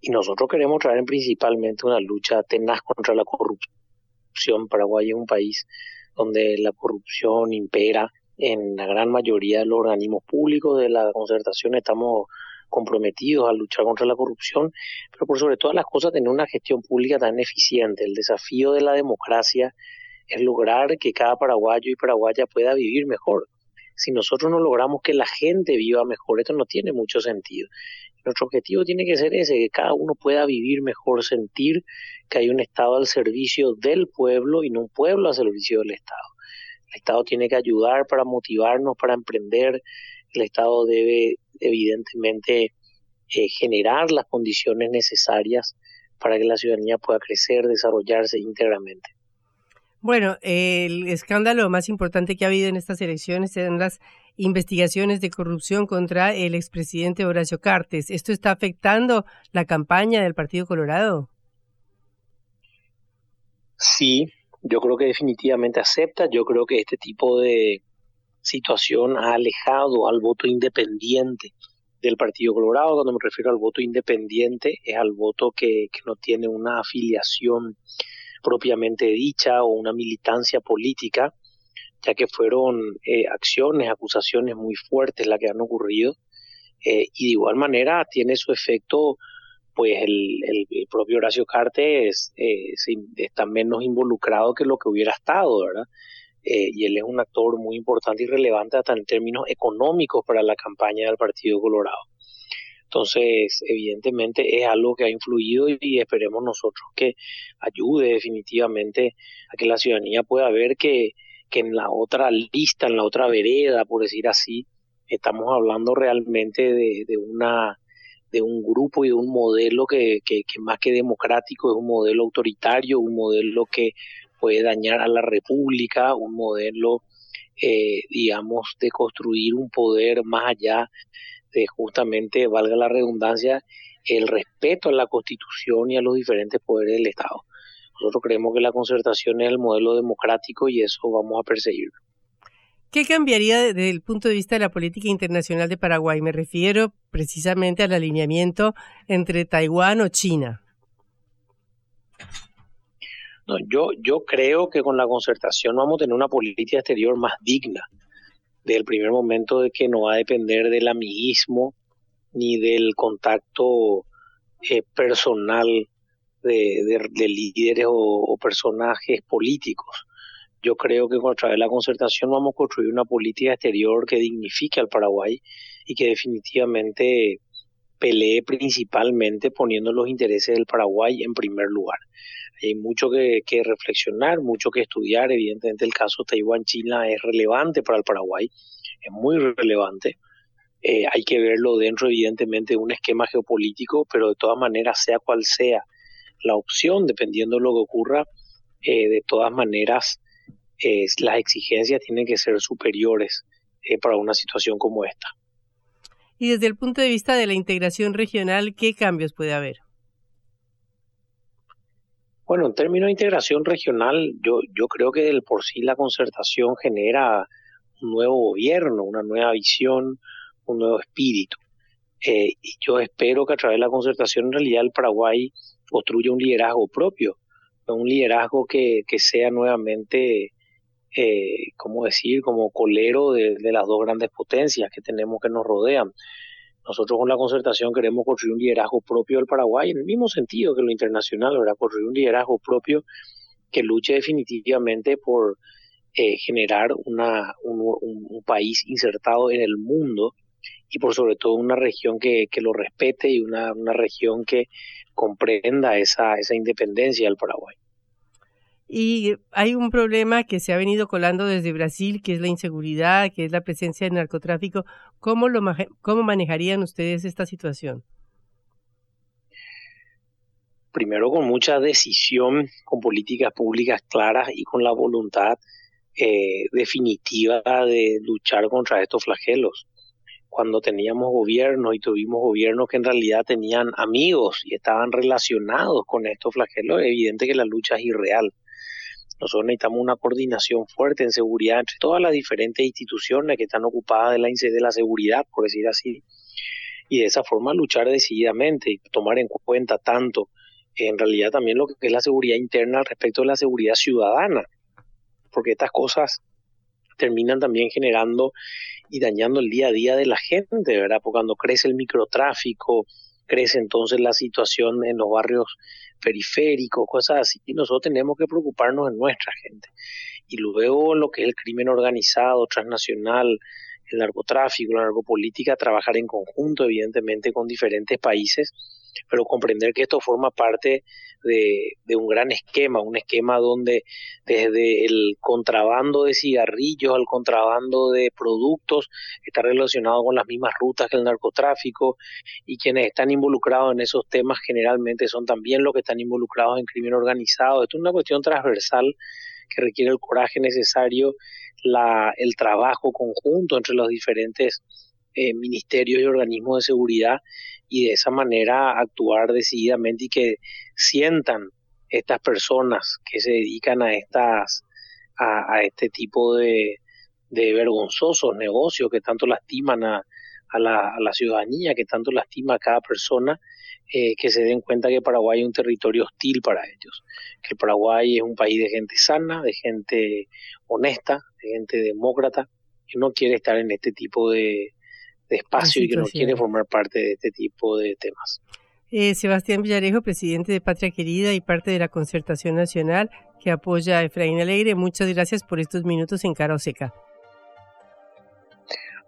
Y nosotros queremos traer principalmente una lucha tenaz contra la corrupción corrupción. Paraguay es un país donde la corrupción impera en la gran mayoría de los organismos públicos de la concertación. Estamos comprometidos a luchar contra la corrupción, pero por sobre todas las cosas tener una gestión pública tan eficiente. El desafío de la democracia es lograr que cada paraguayo y paraguaya pueda vivir mejor. Si nosotros no logramos que la gente viva mejor, esto no tiene mucho sentido. Nuestro objetivo tiene que ser ese, que cada uno pueda vivir mejor, sentir que hay un Estado al servicio del pueblo y no un pueblo al servicio del Estado. El Estado tiene que ayudar para motivarnos, para emprender. El Estado debe evidentemente eh, generar las condiciones necesarias para que la ciudadanía pueda crecer, desarrollarse íntegramente. Bueno, el escándalo más importante que ha habido en estas elecciones son las investigaciones de corrupción contra el expresidente Horacio Cartes. ¿Esto está afectando la campaña del Partido Colorado? Sí, yo creo que definitivamente acepta. Yo creo que este tipo de situación ha alejado al voto independiente del Partido Colorado. Cuando me refiero al voto independiente, es al voto que no tiene una afiliación propiamente dicha o una militancia política, ya que fueron eh, acciones, acusaciones muy fuertes las que han ocurrido. Eh, y de igual manera tiene su efecto, pues el, el, propio Horacio Cartes eh, está menos involucrado que lo que hubiera estado, ¿verdad? y él es un actor muy importante y relevante hasta en términos económicos para la campaña del Partido Colorado. Entonces, evidentemente es algo que ha influido y esperemos nosotros que ayude definitivamente a que la ciudadanía pueda ver que, que en la otra lista, en la otra vereda, por decir así, estamos hablando realmente de, de una de un grupo y de un modelo que, que, que, más que democrático es un modelo autoritario, un modelo que puede dañar a la república, un modelo, eh, digamos, de construir un poder más allá de justamente, valga la redundancia, el respeto a la Constitución y a los diferentes poderes del Estado. Nosotros creemos que la concertación es el modelo democrático y eso vamos a perseguirlo. ¿Qué cambiaría desde el punto de vista de la política internacional de Paraguay? Me refiero precisamente al alineamiento entre Taiwán o China. No, yo, yo creo que con la concertación vamos a tener una política exterior más digna, desde el primer momento de que no va a depender del amiguismo ni del contacto eh, personal de, líderes o, personajes políticos. Yo creo que a través de la concertación vamos a construir una política exterior que dignifique al Paraguay y que definitivamente pelee principalmente poniendo los intereses del Paraguay en primer lugar. Hay mucho que, reflexionar, mucho que estudiar. Evidentemente el caso Taiwán-China es relevante para el Paraguay, es muy relevante. Eh, hay que verlo dentro, evidentemente, de un esquema geopolítico, pero de todas maneras, sea cual sea la opción, dependiendo de lo que ocurra, eh, de todas maneras, eh, las exigencias tienen que ser superiores para una situación como esta. Y desde el punto de vista de la integración regional, ¿qué cambios puede haber? Bueno, en términos de integración regional, yo, creo que del por sí la concertación genera un nuevo gobierno, una nueva visión, un nuevo espíritu. Eh, y yo espero que a través de la concertación en realidad el Paraguay construya un liderazgo propio, un liderazgo que sea nuevamente, eh, ¿cómo decir?, como colero de, de las dos grandes potencias que tenemos que nos rodean. Nosotros con la concertación queremos construir un liderazgo propio del Paraguay, en el mismo sentido que lo internacional, ¿verdad? Construir un liderazgo propio que luche definitivamente por eh, generar una, un, país insertado en el mundo y por sobre todo una región que, que lo respete y una, una región que comprenda esa, esa independencia del Paraguay. Y hay un problema que se ha venido colando desde Brasil, que es la inseguridad, que es la presencia del narcotráfico. ¿Cómo, lo, cómo manejarían ustedes esta situación? Primero con mucha decisión, con políticas públicas claras y con la voluntad eh, definitiva de luchar contra estos flagelos. Cuando teníamos gobiernos y tuvimos gobiernos que en realidad tenían amigos y estaban relacionados con estos flagelos, es evidente que la lucha es irreal nosotros necesitamos una coordinación fuerte en seguridad entre todas las diferentes instituciones que están ocupadas de la, de la seguridad, por decir así, y de esa forma luchar decididamente y tomar en cuenta tanto en realidad también lo que es la seguridad interna respecto de la seguridad ciudadana, porque estas cosas terminan también generando y dañando el día a día de la gente, ¿verdad? Porque cuando crece el microtráfico, crece entonces la situación en los barrios periféricos, cosas así, y nosotros tenemos que preocuparnos en nuestra gente. Y luego lo que es el crimen organizado, transnacional, el narcotráfico, la narcopolítica, trabajar en conjunto, evidentemente, con diferentes países, pero comprender que esto forma parte de, un gran esquema, un esquema donde desde el contrabando de cigarrillos al contrabando de productos está relacionado con las mismas rutas que el narcotráfico y quienes están involucrados en esos temas generalmente son también los que están involucrados en crimen organizado. Esto es una cuestión transversal que requiere el coraje necesario, la, el trabajo conjunto entre los diferentes eh, ministerios y organismos de seguridad y de esa manera actuar decididamente y que sientan estas personas que se dedican a estas a, este tipo de, vergonzosos negocios que tanto lastiman a, a, la, a, la, ciudadanía, que tanto lastima a cada persona, eh, que se den cuenta que Paraguay es un territorio hostil para ellos, que Paraguay es un país de gente sana, de gente honesta, de gente demócrata, que no quiere estar en este tipo de, de espacio y que no quiere formar parte de este tipo de temas. Eh, Sebastián Villarejo, presidente de Patria Querida y parte de la Concertación Nacional que apoya a Efraín Alegre, muchas gracias por estos minutos en Cara Seca.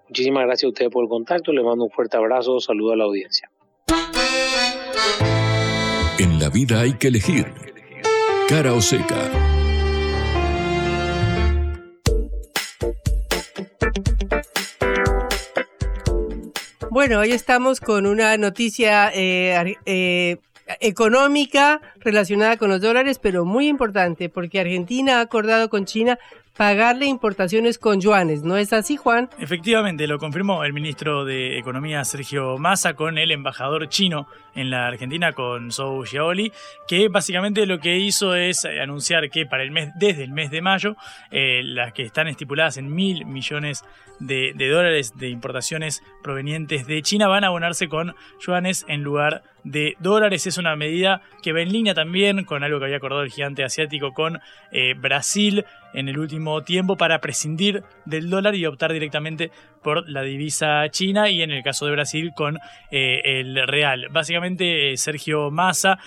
Muchísimas gracias a ustedes por el contacto, le mando un fuerte abrazo, saludo a la audiencia. En la vida hay que elegir. Cara o seca. Bueno, hoy estamos con una noticia eh, eh, económica relacionada con los dólares, pero muy importante, porque Argentina ha acordado con China pagarle importaciones con yuanes. ¿No es así, Juan? Efectivamente, lo confirmó el ministro de Economía Sergio Massa con el embajador chino en la Argentina, con Zhou Xiaoli, que básicamente lo que hizo es anunciar que para el mes, desde el mes de mayo, eh, las que están estipuladas en mil millones de, dólares de importaciones provenientes de China van a abonarse con yuanes en lugar de dólares. Es una medida que va en línea también con algo que había acordado el gigante asiático con eh, Brasil en el último tiempo para prescindir del dólar y optar directamente por la divisa china y en el caso de Brasil con eh, el real. Básicamente eh, Sergio Massa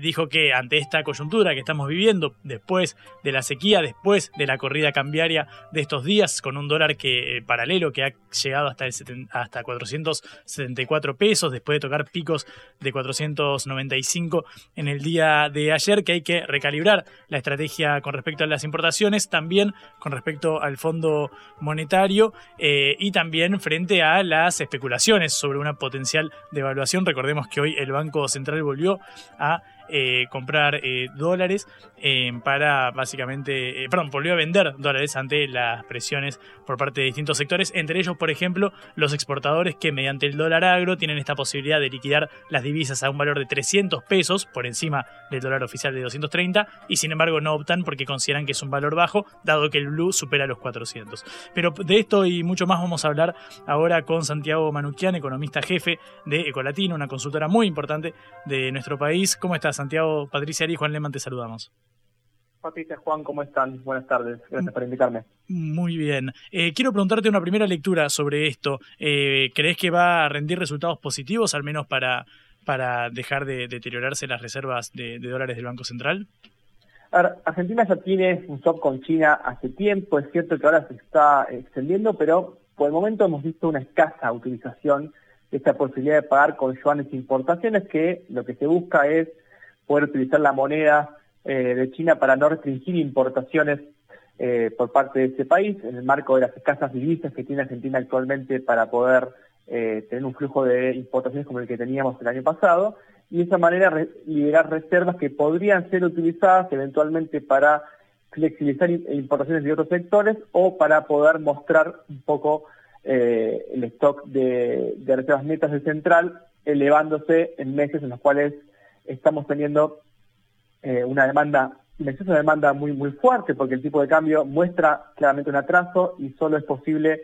dijo que ante esta coyuntura que estamos viviendo después de la sequía, después de la corrida cambiaria de estos días con un dólar que paralelo que ha llegado hasta, hasta 474 pesos después de tocar picos de 495 en el día de ayer, que hay que recalibrar la estrategia con respecto a las importaciones, también con respecto al Fondo Monetario eh, y también frente a las especulaciones sobre una potencial devaluación. Recordemos que hoy el Banco Central volvió a eh, comprar eh, dólares eh, para básicamente, perdón, volvió a vender dólares ante las presiones por parte de distintos sectores, entre ellos, por ejemplo, los exportadores que mediante el dólar agro tienen esta posibilidad de liquidar las divisas a un valor de 300 pesos por encima del dólar oficial de 230 y sin embargo no optan porque consideran que es un valor bajo, dado que el blue supera los 400. Pero de esto y mucho más vamos a hablar ahora con Santiago Manuquian, economista jefe de Ecolatino, una consultora muy importante de nuestro país. ¿Cómo estás? Santiago, Patricia y Juan Leman, te saludamos. Patricia, Juan, ¿cómo están? Buenas tardes, gracias por invitarme. Muy bien. Eh, quiero preguntarte una primera lectura sobre esto. Eh, ¿Crees que va a rendir resultados positivos, al menos para, para dejar de deteriorarse las reservas de, dólares del Banco Central? Argentina ya tiene un stop con China hace tiempo, es cierto que ahora se está extendiendo, pero por el momento hemos visto una escasa utilización de esta posibilidad de pagar con yuanes importaciones, que lo que se busca es poder utilizar la moneda eh, de China para no restringir importaciones eh, por parte de ese país, en el marco de las escasas divisas que tiene Argentina actualmente para poder eh, tener un flujo de importaciones como el que teníamos el año pasado, y de esa manera liberar reservas que podrían ser utilizadas eventualmente para flexibilizar importaciones de otros sectores o para poder mostrar un poco el stock de, de reservas netas de central elevándose en meses en los cuales estamos teniendo eh, una demanda, un exceso de demanda muy, muy fuerte, porque el tipo de cambio muestra claramente un atraso y solo es posible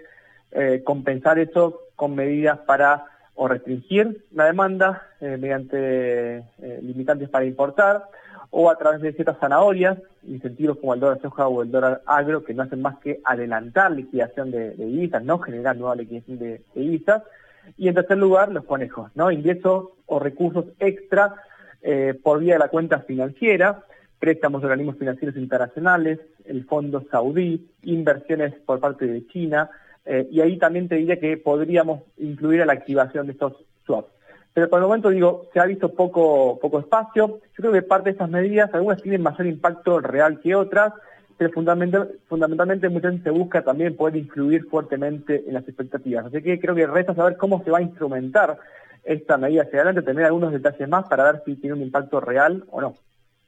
eh, compensar eso con medidas para o restringir la demanda eh, mediante limitantes para importar o a través de ciertas zanahorias, incentivos como el dólar soja o el dólar agro, que no hacen más que adelantar liquidación de, divisas, no generar nueva liquidación de, divisas. Y en tercer lugar, los conejos, ¿no? Ingresos o recursos extra eh, por vía de la cuenta financiera, préstamos de organismos financieros internacionales, el fondo saudí, inversiones por parte de China, eh, y ahí también te diría que podríamos incluir a la activación de estos swaps. Pero por el momento digo, se ha visto poco, poco espacio. Yo creo que parte de estas medidas, algunas tienen mayor impacto real que otras, pero fundamental, fundamentalmente muchas veces se busca también poder influir fuertemente en las expectativas. Así que creo que resta saber cómo se va a instrumentar esta medida hacia adelante, tener algunos detalles más para ver si tiene un impacto real o no.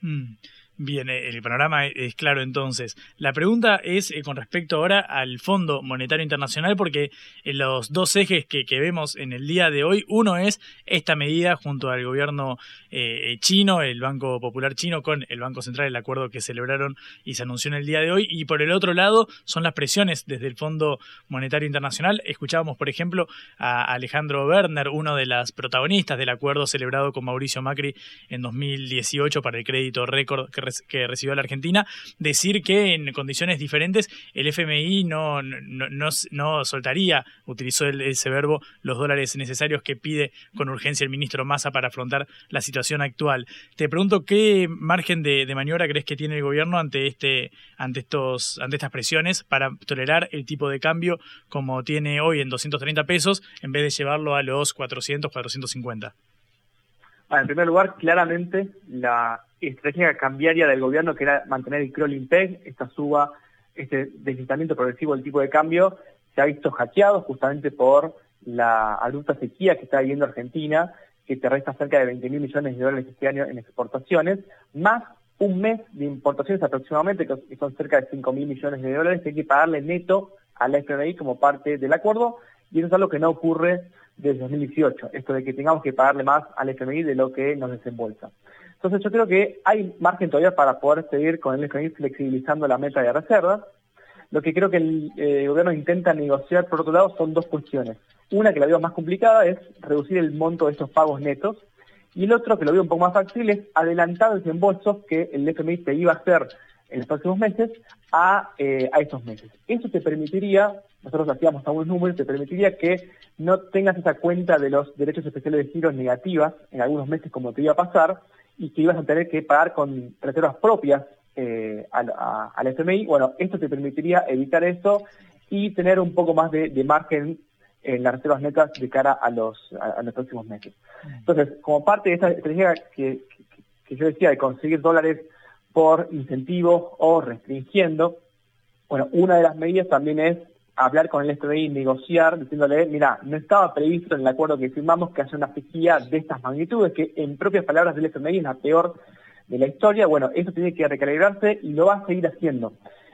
Mm. Bien, el panorama es claro entonces. La pregunta es eh, con respecto ahora al Fondo Monetario Internacional, porque en los dos ejes que, vemos en el día de hoy, uno es esta medida junto al gobierno eh, chino, el Banco Popular chino, con el Banco Central, el acuerdo que celebraron y se anunció en el día de hoy, y por el otro lado son las presiones desde el Fondo Monetario Internacional. Escuchábamos, por ejemplo, a Alejandro Werner, uno de las protagonistas del acuerdo celebrado con Mauricio Macri en 2018 para el crédito récord que que recibió la Argentina, decir que en condiciones diferentes el FMI no, no, soltaría, utilizó ese verbo, los dólares necesarios que pide con urgencia el ministro Massa para afrontar la situación actual. Te pregunto qué margen de, maniobra crees que tiene el gobierno ante este, ante estos, ante estas presiones para tolerar el tipo de cambio como tiene hoy en 230 pesos en vez de llevarlo a los 400, 450. En primer lugar, claramente la estrategia cambiaria del gobierno, que era mantener el crawling peg, esta suba, este deslizamiento progresivo del tipo de cambio, se ha visto hackeado justamente por la abrupta sequía que está viviendo Argentina, que te resta cerca de 20 mil millones de dólares este año en exportaciones, más un mes de importaciones aproximadamente, que son cerca de 5 mil millones de dólares, que hay que pagarle neto a la FMI como parte del acuerdo, y eso es algo que no ocurre desde 2018, esto de que tengamos que pagarle más al FMI de lo que nos desembolsa. Entonces yo creo que hay margen todavía para poder seguir con el FMI flexibilizando la meta de reservas. Lo que creo que el eh, gobierno intenta negociar, por otro lado, son dos cuestiones. Una que la veo más complicada es reducir el monto de estos pagos netos. Y el otro, que lo veo un poco más fácil, es adelantar los desembolsos que el FMI te iba a hacer en los próximos meses a, eh, a estos meses. Eso te permitiría, nosotros hacíamos algunos números, te permitiría que no tengas esa cuenta de los derechos especiales de giro negativas en algunos meses como te iba a pasar, y que ibas a tener que pagar con reservas propias eh, al, FMI. Bueno, esto te permitiría evitar eso y tener un poco más de, margen en las reservas netas de cara a los, a, los próximos meses. Entonces, como parte de esta estrategia que, que, yo decía de conseguir dólares por incentivo o restringiendo, bueno, una de las medidas también es hablar con el FMI, negociar, diciéndole, mira, no estaba previsto en el acuerdo que firmamos que haya una sequía de estas magnitudes, que en propias palabras del FMI es la peor de la historia. Bueno, eso tiene que recalibrarse y lo va a seguir haciendo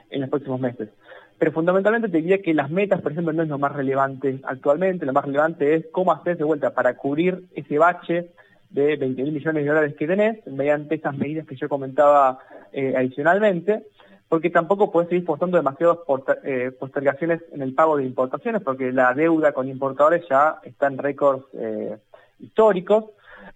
en los próximos meses. Pero fundamentalmente te diría que las metas, por ejemplo, no es lo más relevante actualmente, lo más relevante es cómo hacer de vuelta para cubrir ese bache de 20 mil millones de dólares que tenés mediante esas medidas que yo comentaba eh, adicionalmente porque tampoco puede seguir forzando demasiadas eh, postergaciones en el pago de importaciones, porque la deuda con importadores ya está en récords eh, históricos,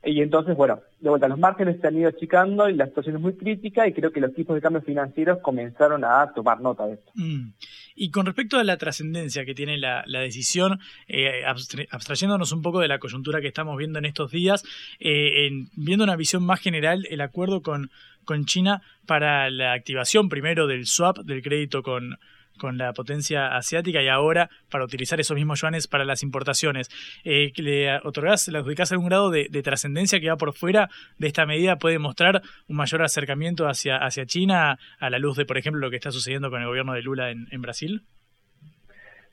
y entonces, bueno, de vuelta, los márgenes se han ido achicando y la situación es muy crítica y creo que los tipos de cambios financieros comenzaron a tomar nota de esto. Mm. Y con respecto a la trascendencia que tiene la, decisión, eh, abstrayéndonos un poco de la coyuntura que estamos viendo en estos días, eh, viendo una visión más general, el acuerdo con, con China para la activación primero del swap, del crédito con, con la potencia asiática y ahora para utilizar esos mismos yuanes para las importaciones. Eh, ¿Le otorgás, le adjudicás algún grado de, trascendencia que va por fuera de esta medida? ¿Puede mostrar un mayor acercamiento hacia, hacia China a la luz de, por ejemplo, lo que está sucediendo con el gobierno de Lula en, Brasil?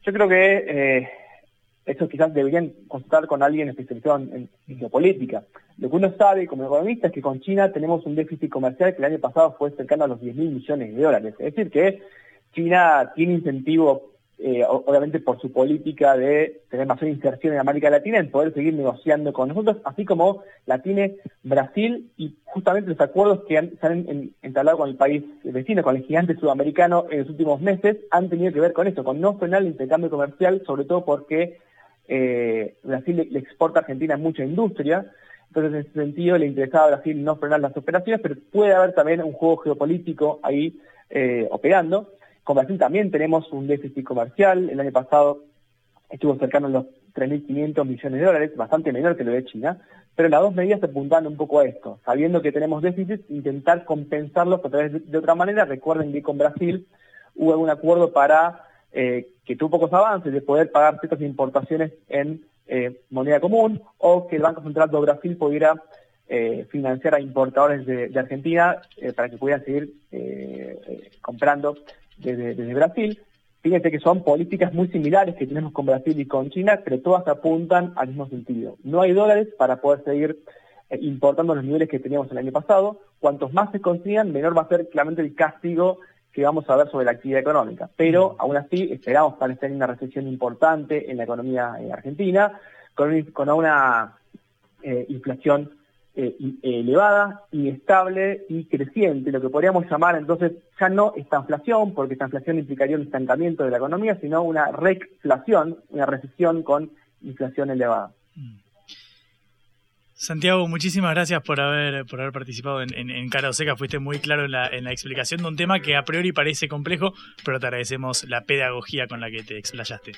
Yo creo que eh, eso quizás deberían consultar con alguien especializado en, en, geopolítica. Lo que uno sabe como economista es que con China tenemos un déficit comercial que el año pasado fue cercano a los 10 mil millones de dólares. Es decir, que China tiene incentivo, eh, obviamente por su política de tener mayor inserción en América Latina, en poder seguir negociando con nosotros, así como la tiene Brasil y justamente los acuerdos que han, se han entablado con el país vecino, con el gigante sudamericano en los últimos meses, han tenido que ver con esto, con no frenar el intercambio comercial, sobre todo porque eh, Brasil le, exporta a Argentina mucha industria, entonces en ese sentido le interesaba a Brasil no frenar las operaciones, pero puede haber también un juego geopolítico ahí eh, operando. Con Brasil también. Tenemos un déficit comercial, el año pasado estuvo cercano a los 3.500 millones de dólares, bastante menor que lo de China, pero las dos medidas apuntan un poco a esto, sabiendo que tenemos déficit, intentar compensarlos a través de, otra manera. Recuerden que con Brasil hubo un acuerdo para eh, que tuvo pocos avances de poder pagar ciertas importaciones en eh, moneda común o que el Banco Central de Brasil pudiera eh, financiar a importadores de, Argentina para que pudieran seguir comprando desde Brasil. Fíjense que son políticas muy similares que tenemos con Brasil y con China, pero todas apuntan al mismo sentido. No hay dólares para poder seguir eh, importando los niveles que teníamos el año pasado. Cuantos más se consigan, menor va a ser claramente el castigo que vamos a ver sobre la actividad económica. Pero aún así esperamos para estar en una recesión importante en la economía eh, argentina, con, con una eh, inflación eh, elevada, inestable y creciente, lo que podríamos llamar entonces ya no esta inflación, porque esta inflación implicaría un estancamiento de la economía, sino una reflación, una recesión con inflación elevada. Santiago, muchísimas gracias por haber, por haber participado en, en, Cara Seca. Fuiste muy claro en la, en la explicación de un tema que a priori parece complejo, pero te agradecemos la pedagogía con la que te explayaste.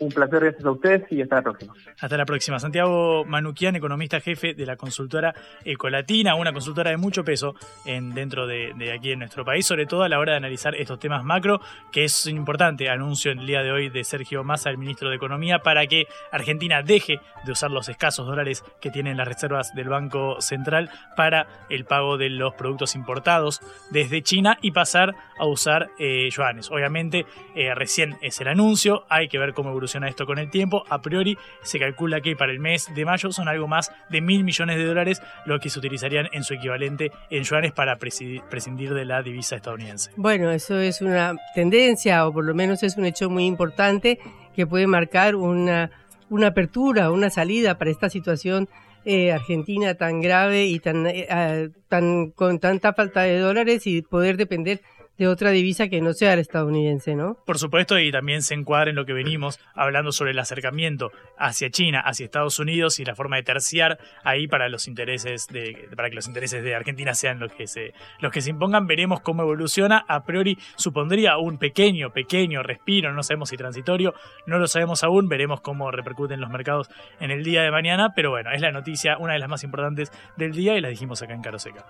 Un placer, gracias a ustedes y hasta la próxima. Hasta la próxima. Santiago Manuquian, economista jefe de la consultora Ecolatina, una consultora de mucho peso en, dentro de, aquí en nuestro país, sobre todo a la hora de analizar estos temas macro, que es importante anuncio en el día de hoy de Sergio Massa, el ministro de Economía, para que Argentina deje de usar los escasos dólares que tienen las reservas del Banco Central para el pago de los productos importados desde China y pasar a usar eh, yuanes. Obviamente, eh, recién es el anuncio, hay que ver cómo evoluciona esto con el tiempo. A priori se calcula que para el mes de mayo son algo más de mil millones de dólares los que se utilizarían en su equivalente en yuanes para prescindir de la divisa estadounidense. Bueno, eso es una tendencia o por lo menos es un hecho muy importante que puede marcar una, una apertura, una salida para esta situación eh, argentina tan grave y tan, eh, ah, tan con tanta falta de dólares y poder depender de otra divisa que no sea el estadounidense, ¿no? Por supuesto, y también se encuadra en lo que venimos hablando sobre el acercamiento hacia China, hacia Estados Unidos y la forma de terciar ahí para los intereses de, para que los intereses de Argentina sean los que se, los que se impongan. Veremos cómo evoluciona. A priori supondría un pequeño, pequeño respiro, no sabemos si transitorio, no lo sabemos aún, veremos cómo repercuten los mercados en el día de mañana, pero bueno, es la noticia, una de las más importantes del día y la dijimos acá en Caroseca.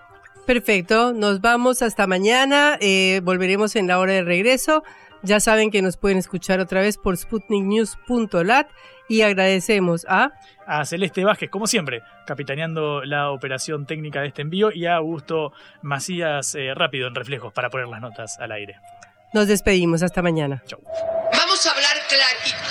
Perfecto, nos vamos hasta mañana, eh, volveremos en la hora de regreso. Ya saben que nos pueden escuchar otra vez por sputniknews.lat y agradecemos a... A Celeste Vázquez, como siempre, capitaneando la operación técnica de este envío y a Augusto Macías eh, rápido en reflejos para poner las notas al aire. Nos despedimos, hasta mañana. Chau. Vamos a hablar clarito.